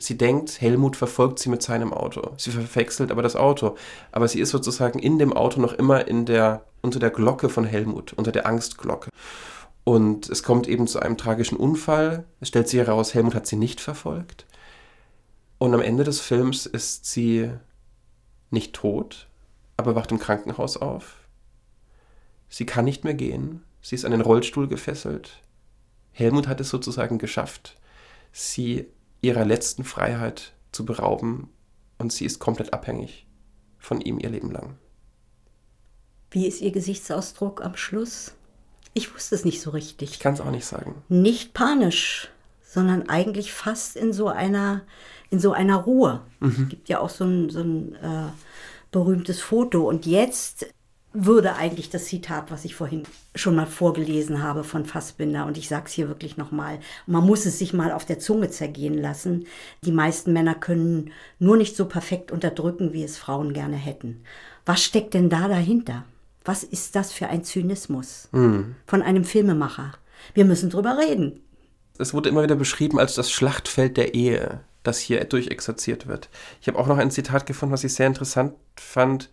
Sie denkt, Helmut verfolgt sie mit seinem Auto. Sie verwechselt aber das Auto. Aber sie ist sozusagen in dem Auto noch immer in der, unter der Glocke von Helmut, unter der Angstglocke. Und es kommt eben zu einem tragischen Unfall. Es stellt sich heraus, Helmut hat sie nicht verfolgt. Und am Ende des Films ist sie nicht tot, aber wacht im Krankenhaus auf. Sie kann nicht mehr gehen. Sie ist an den Rollstuhl gefesselt. Helmut hat es sozusagen geschafft, sie ihrer letzten Freiheit zu berauben und sie ist komplett abhängig von ihm ihr Leben lang. Wie ist Ihr Gesichtsausdruck am Schluss? Ich wusste es nicht so richtig. Ich kann es auch nicht sagen. Nicht panisch, sondern eigentlich fast in so einer, in so einer Ruhe. Mhm. Es gibt ja auch so ein, so ein äh, berühmtes Foto. Und jetzt würde eigentlich das Zitat, was ich vorhin schon mal vorgelesen habe von Fassbinder, und ich sage es hier wirklich nochmal, man muss es sich mal auf der Zunge zergehen lassen. Die meisten Männer können nur nicht so perfekt unterdrücken, wie es Frauen gerne hätten. Was steckt denn da dahinter? Was ist das für ein Zynismus mhm. von einem Filmemacher? Wir müssen drüber reden. Es wurde immer wieder beschrieben als das Schlachtfeld der Ehe, das hier durchexerziert wird. Ich habe auch noch ein Zitat gefunden, was ich sehr interessant fand.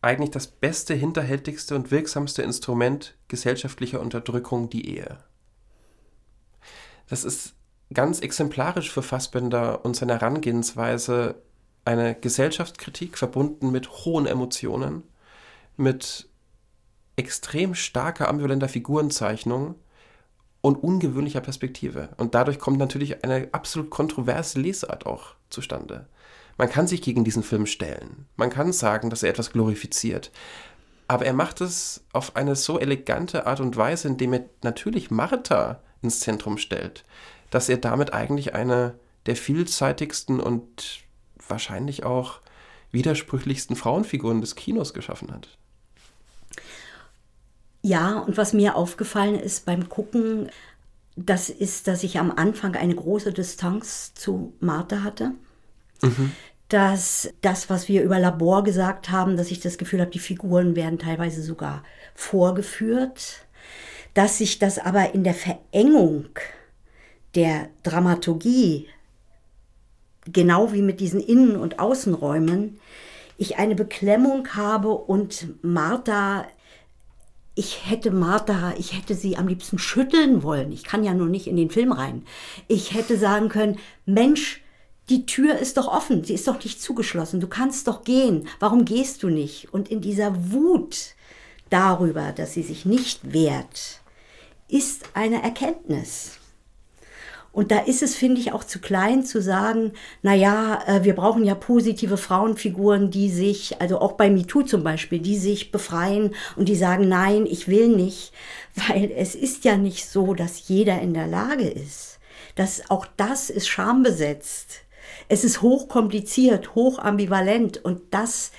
Eigentlich das beste, hinterhältigste und wirksamste Instrument gesellschaftlicher Unterdrückung die Ehe. Das ist ganz exemplarisch für Fassbender und seine Herangehensweise eine Gesellschaftskritik verbunden mit hohen Emotionen, mit extrem starker ambivalenter Figurenzeichnung und ungewöhnlicher Perspektive. Und dadurch kommt natürlich eine absolut kontroverse Lesart auch zustande. Man kann sich gegen diesen Film stellen. Man kann sagen, dass er etwas glorifiziert. Aber er macht es auf eine so elegante Art und Weise, indem er natürlich Martha ins Zentrum stellt, dass er damit eigentlich eine der vielseitigsten und wahrscheinlich auch widersprüchlichsten Frauenfiguren des Kinos geschaffen hat. Ja, und was mir aufgefallen ist beim Gucken, das ist, dass ich am Anfang eine große Distanz zu Martha hatte. Mhm. Dass das, was wir über Labor gesagt haben, dass ich das Gefühl habe, die Figuren werden teilweise sogar vorgeführt. Dass sich das aber in der Verengung der Dramaturgie, genau wie mit diesen Innen- und Außenräumen, ich eine Beklemmung habe und Martha ich hätte Martha, ich hätte sie am liebsten schütteln wollen. Ich kann ja nur nicht in den Film rein. Ich hätte sagen können, Mensch, die Tür ist doch offen, sie ist doch nicht zugeschlossen, du kannst doch gehen, warum gehst du nicht? Und in dieser Wut darüber, dass sie sich nicht wehrt, ist eine Erkenntnis. Und da ist es, finde ich, auch zu klein zu sagen, na ja, äh, wir brauchen ja positive Frauenfiguren, die sich, also auch bei MeToo zum Beispiel, die sich befreien und die sagen, nein, ich will nicht, weil es ist ja nicht so, dass jeder in der Lage ist. Das, auch das ist schambesetzt. Es ist hochkompliziert, hochambivalent und das,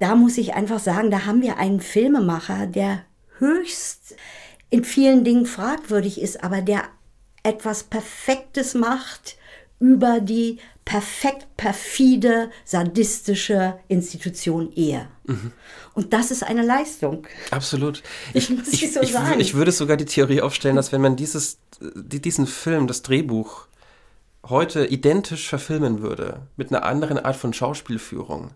da muss ich einfach sagen, da haben wir einen Filmemacher, der höchst in vielen Dingen fragwürdig ist, aber der etwas Perfektes macht über die perfekt perfide, sadistische Institution Ehe. Mhm. Und das ist eine Leistung. Absolut. Ich, ich, ich, so ich, ich, würde sogar die Theorie aufstellen, dass wenn man dieses, diesen Film, das Drehbuch, heute identisch verfilmen würde, mit einer anderen Art von Schauspielführung,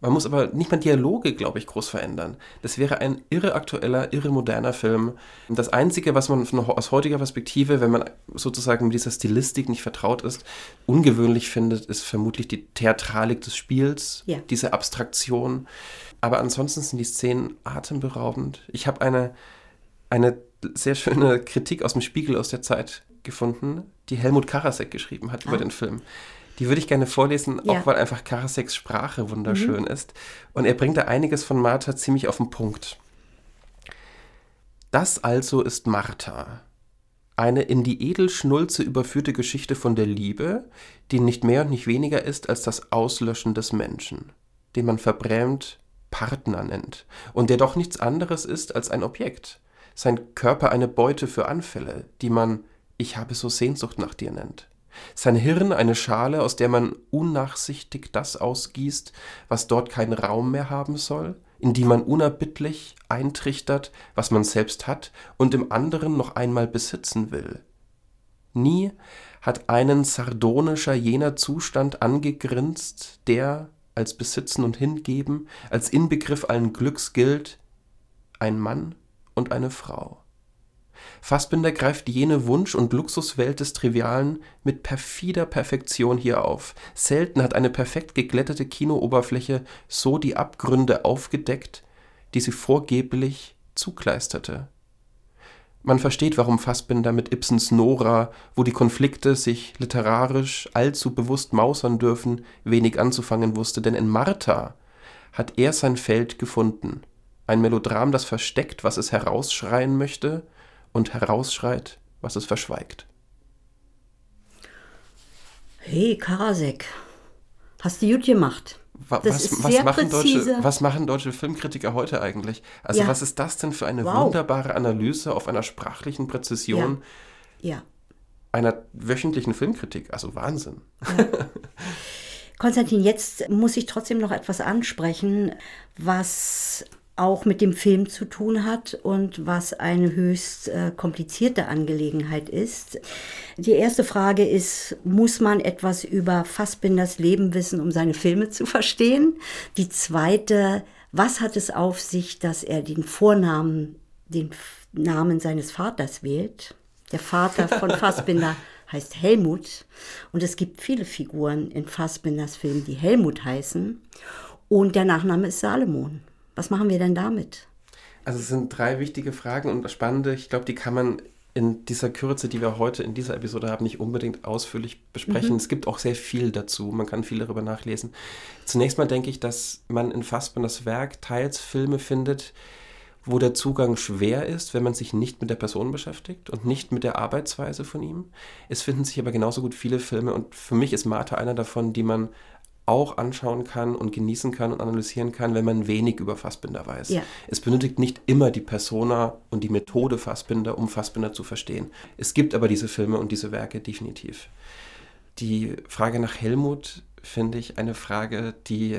man muss aber nicht mal Dialoge, glaube ich, groß verändern. Das wäre ein irre aktueller, irre moderner Film. Das Einzige, was man aus heutiger Perspektive, wenn man sozusagen mit dieser Stilistik nicht vertraut ist, ungewöhnlich findet, ist vermutlich die Theatralik des Spiels, ja. diese Abstraktion. Aber ansonsten sind die Szenen atemberaubend. Ich habe eine, eine sehr schöne Kritik aus dem Spiegel aus der Zeit gefunden, die Helmut Karasek geschrieben hat ah. über den Film. Die würde ich gerne vorlesen, ja. auch weil einfach Karaseks Sprache wunderschön mhm. ist. Und er bringt da einiges von Martha ziemlich auf den Punkt. Das also ist Martha. Eine in die Edelschnulze überführte Geschichte von der Liebe, die nicht mehr und nicht weniger ist als das Auslöschen des Menschen, den man verbrämt Partner nennt und der doch nichts anderes ist als ein Objekt, sein Körper eine Beute für Anfälle, die man ich habe so Sehnsucht nach dir nennt Sein Hirn eine Schale, aus der man unnachsichtig das ausgießt, was dort keinen Raum mehr haben soll, in die man unerbittlich eintrichtert, was man selbst hat und im anderen noch einmal besitzen will. Nie hat einen sardonischer jener Zustand angegrinst, der, als Besitzen und Hingeben, als Inbegriff allen Glücks gilt, ein Mann und eine Frau. Fassbinder greift jene Wunsch- und Luxuswelt des Trivialen mit perfider Perfektion hier auf. Selten hat eine perfekt geglättete Kinooberfläche so die Abgründe aufgedeckt, die sie vorgeblich zukleisterte. Man versteht, warum Fassbinder mit Ibsens Nora, wo die Konflikte sich literarisch allzu bewusst mausern dürfen, wenig anzufangen wusste, denn in Martha hat er sein Feld gefunden. Ein Melodram, das versteckt, was es herausschreien möchte, und herausschreit, was es verschweigt. Hey, Karasek, hast du gut gemacht. Was, was, machen deutsche, was, machen deutsche, Filmkritiker heute eigentlich? Also ja. was ist das denn für eine wow. wunderbare Analyse auf einer sprachlichen Präzision ja. ja. einer wöchentlichen Filmkritik? Also Wahnsinn. [laughs] Konstantin, jetzt muss ich trotzdem noch etwas ansprechen, was auch mit dem Film zu tun hat und was eine höchst äh, komplizierte Angelegenheit ist. Die erste Frage ist, muss man etwas über Fassbinders Leben wissen, um seine Filme zu verstehen? Die zweite, was hat es auf sich, dass er den Vornamen, den Namen seines Vaters wählt? Der Vater von [laughs] Fassbinder heißt Helmut und es gibt viele Figuren in Fassbinders Filmen, die Helmut heißen und der Nachname ist Salomon. Was machen wir denn damit? Also es sind drei wichtige Fragen und spannende. Ich glaube, die kann man in dieser Kürze, die wir heute in dieser Episode haben, nicht unbedingt ausführlich besprechen. Mhm. Es gibt auch sehr viel dazu. Man kann viel darüber nachlesen. Zunächst mal denke ich, dass man in Fassbinders Werk teils Filme findet, wo der Zugang schwer ist, wenn man sich nicht mit der Person beschäftigt und nicht mit der Arbeitsweise von ihm. Es finden sich aber genauso gut viele Filme und für mich ist Martha einer davon, die man auch anschauen kann und genießen kann und analysieren kann, wenn man wenig über Fassbinder weiß. Ja. Es benötigt nicht immer die Persona und die Methode Fassbinder, um Fassbinder zu verstehen. Es gibt aber diese Filme und diese Werke definitiv. Die Frage nach Helmut finde ich eine Frage, die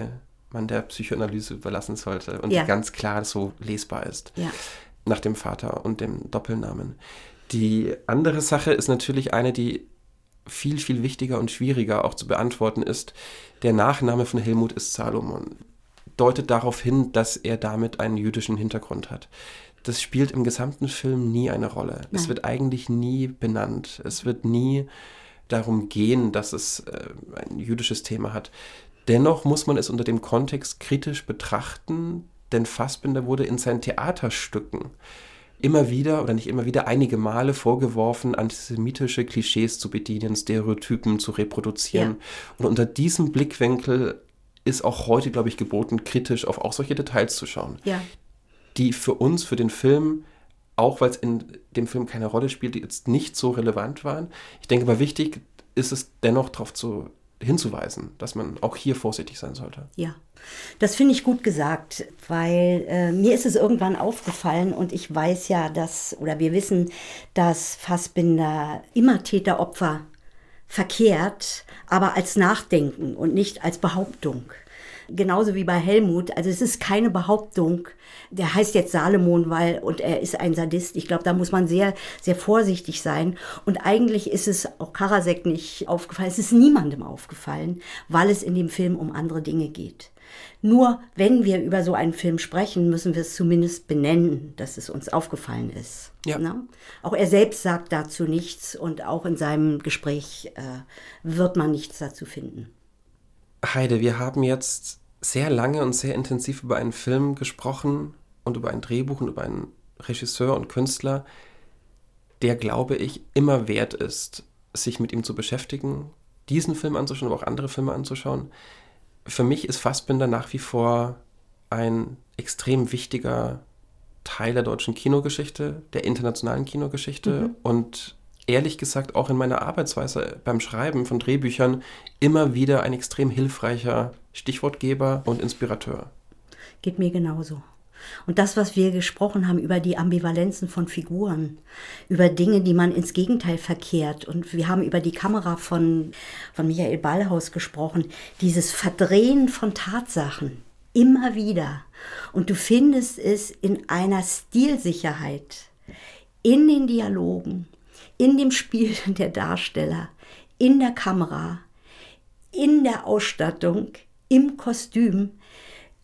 man der Psychoanalyse überlassen sollte und ja. die ganz klar so lesbar ist. Ja. Nach dem Vater und dem Doppelnamen. Die andere Sache ist natürlich eine, die viel, viel wichtiger und schwieriger auch zu beantworten ist. Der Nachname von Helmut ist Salomon. Deutet darauf hin, dass er damit einen jüdischen Hintergrund hat. Das spielt im gesamten Film nie eine Rolle. Nein. Es wird eigentlich nie benannt. Es wird nie darum gehen, dass es äh, ein jüdisches Thema hat. Dennoch muss man es unter dem Kontext kritisch betrachten, denn Fassbinder wurde in seinen Theaterstücken immer wieder oder nicht immer wieder einige Male vorgeworfen, antisemitische Klischees zu bedienen, Stereotypen zu reproduzieren. Ja. Und unter diesem Blickwinkel ist auch heute, glaube ich, geboten, kritisch auf auch solche Details zu schauen, ja. die für uns, für den Film, auch weil es in dem Film keine Rolle spielt, die jetzt nicht so relevant waren. Ich denke aber wichtig ist es dennoch darauf zu hinzuweisen, dass man auch hier vorsichtig sein sollte. Ja, das finde ich gut gesagt, weil äh, mir ist es irgendwann aufgefallen und ich weiß ja, dass, oder wir wissen, dass Fassbinder immer Täter-Opfer verkehrt, aber als Nachdenken und nicht als Behauptung genauso wie bei Helmut. Also es ist keine Behauptung, der heißt jetzt Salomon, weil, und er ist ein Sadist. Ich glaube, da muss man sehr, sehr vorsichtig sein. Und eigentlich ist es auch Karasek nicht aufgefallen. Es ist niemandem aufgefallen, weil es in dem Film um andere Dinge geht. Nur wenn wir über so einen Film sprechen, müssen wir es zumindest benennen, dass es uns aufgefallen ist. Ja. Ne? Auch er selbst sagt dazu nichts und auch in seinem Gespräch äh, wird man nichts dazu finden. Heide, wir haben jetzt sehr lange und sehr intensiv über einen Film gesprochen und über ein Drehbuch und über einen Regisseur und Künstler, der, glaube ich, immer wert ist, sich mit ihm zu beschäftigen, diesen Film anzuschauen, aber auch andere Filme anzuschauen. Für mich ist Fassbinder nach wie vor ein extrem wichtiger Teil der deutschen Kinogeschichte, der internationalen Kinogeschichte mhm. und ehrlich gesagt auch in meiner Arbeitsweise beim Schreiben von Drehbüchern immer wieder ein extrem hilfreicher Stichwortgeber und Inspirateur. Geht mir genauso. Und das, was wir gesprochen haben über die Ambivalenzen von Figuren, über Dinge, die man ins Gegenteil verkehrt. Und wir haben über die Kamera von, von Michael Ballhaus gesprochen, dieses Verdrehen von Tatsachen. Immer wieder. Und du findest es in einer Stilsicherheit, in den Dialogen, in dem Spiel [laughs] der Darsteller, in der Kamera, in der Ausstattung, im Kostüm,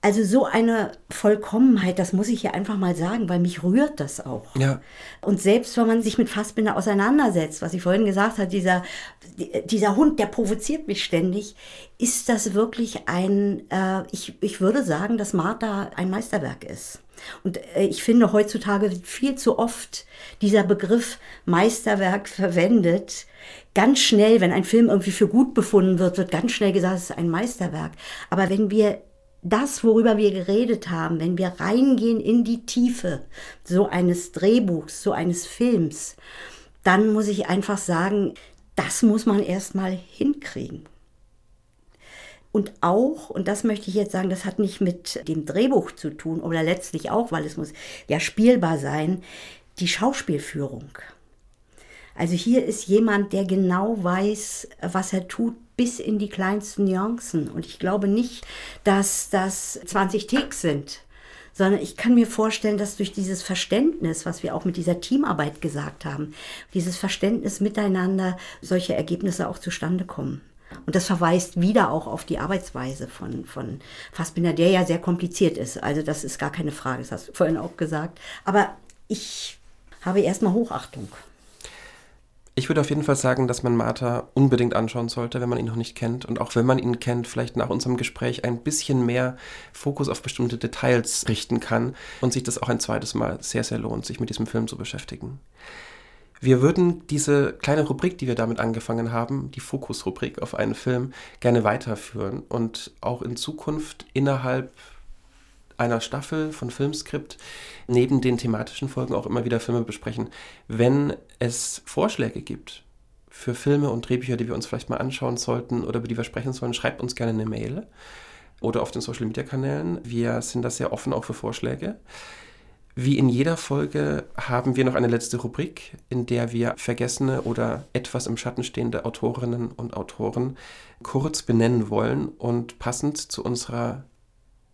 also so eine Vollkommenheit, das muss ich hier einfach mal sagen, weil mich rührt das auch. Ja. Und selbst wenn man sich mit Fassbinder auseinandersetzt, was ich vorhin gesagt habe, dieser, dieser Hund, der provoziert mich ständig, ist das wirklich ein, äh, ich, ich würde sagen, dass Martha ein Meisterwerk ist. Und äh, ich finde heutzutage viel zu oft dieser Begriff Meisterwerk verwendet. Ganz schnell, wenn ein Film irgendwie für gut befunden wird, wird ganz schnell gesagt, es ist ein Meisterwerk. Aber wenn wir das, worüber wir geredet haben, wenn wir reingehen in die Tiefe so eines Drehbuchs, so eines Films, dann muss ich einfach sagen, das muss man erstmal hinkriegen. Und auch, und das möchte ich jetzt sagen, das hat nicht mit dem Drehbuch zu tun, oder letztlich auch, weil es muss ja spielbar sein, die Schauspielführung. Also hier ist jemand, der genau weiß, was er tut, bis in die kleinsten Nuancen. Und ich glaube nicht, dass das 20 Ticks sind, sondern ich kann mir vorstellen, dass durch dieses Verständnis, was wir auch mit dieser Teamarbeit gesagt haben, dieses Verständnis miteinander solche Ergebnisse auch zustande kommen. Und das verweist wieder auch auf die Arbeitsweise von, von Fassbinder, der ja sehr kompliziert ist. Also das ist gar keine Frage, das hast du vorhin auch gesagt. Aber ich habe erstmal Hochachtung ich würde auf jeden Fall sagen, dass man Martha unbedingt anschauen sollte, wenn man ihn noch nicht kennt. Und auch wenn man ihn kennt, vielleicht nach unserem Gespräch ein bisschen mehr Fokus auf bestimmte Details richten kann und sich das auch ein zweites Mal sehr, sehr lohnt, sich mit diesem Film zu beschäftigen. Wir würden diese kleine Rubrik, die wir damit angefangen haben, die Fokusrubrik auf einen Film, gerne weiterführen und auch in Zukunft innerhalb einer Staffel von Filmskript neben den thematischen Folgen auch immer wieder Filme besprechen. Wenn es Vorschläge gibt für Filme und Drehbücher, die wir uns vielleicht mal anschauen sollten oder über die wir sprechen sollen, schreibt uns gerne eine Mail oder auf den Social Media Kanälen. Wir sind da sehr offen auch für Vorschläge. Wie in jeder Folge haben wir noch eine letzte Rubrik, in der wir vergessene oder etwas im Schatten stehende Autorinnen und Autoren kurz benennen wollen und passend zu unserer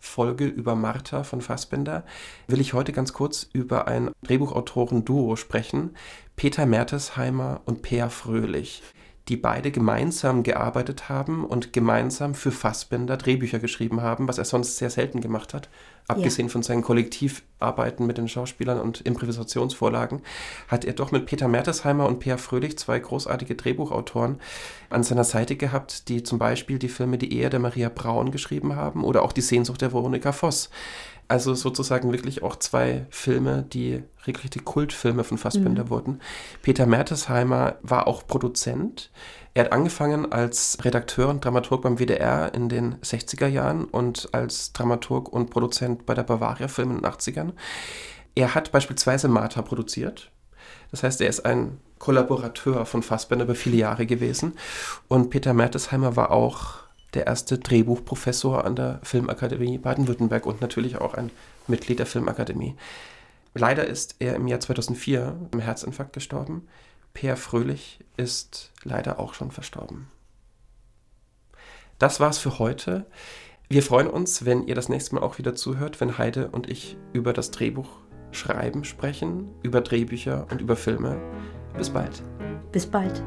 Folge über Martha von Fassbender will ich heute ganz kurz über ein Drehbuchautoren-Duo sprechen, Peter Mertesheimer und Peer Fröhlich die beide gemeinsam gearbeitet haben und gemeinsam für Fassbender Drehbücher geschrieben haben, was er sonst sehr selten gemacht hat. Abgesehen ja. von seinen Kollektivarbeiten mit den Schauspielern und Improvisationsvorlagen, hat er doch mit Peter Mertesheimer und Peer Fröhlich zwei großartige Drehbuchautoren an seiner Seite gehabt, die zum Beispiel die Filme Die Ehe der Maria Braun geschrieben haben oder auch Die Sehnsucht der Veronika Voss. Also sozusagen wirklich auch zwei Filme, die regelrechte Kultfilme von Fassbinder mhm. wurden. Peter Mertesheimer war auch Produzent. Er hat angefangen als Redakteur und Dramaturg beim WDR in den 60er Jahren und als Dramaturg und Produzent bei der Bavaria Film in den 80ern. Er hat beispielsweise Martha produziert. Das heißt, er ist ein Kollaborateur von Fassbinder über viele Jahre gewesen. Und Peter Mertesheimer war auch der erste Drehbuchprofessor an der Filmakademie Baden-Württemberg und natürlich auch ein Mitglied der Filmakademie. Leider ist er im Jahr 2004 im Herzinfarkt gestorben. Peer Fröhlich ist leider auch schon verstorben. Das war's für heute. Wir freuen uns, wenn ihr das nächste Mal auch wieder zuhört, wenn Heide und ich über das Drehbuch schreiben sprechen, über Drehbücher und über Filme. Bis bald. Bis bald.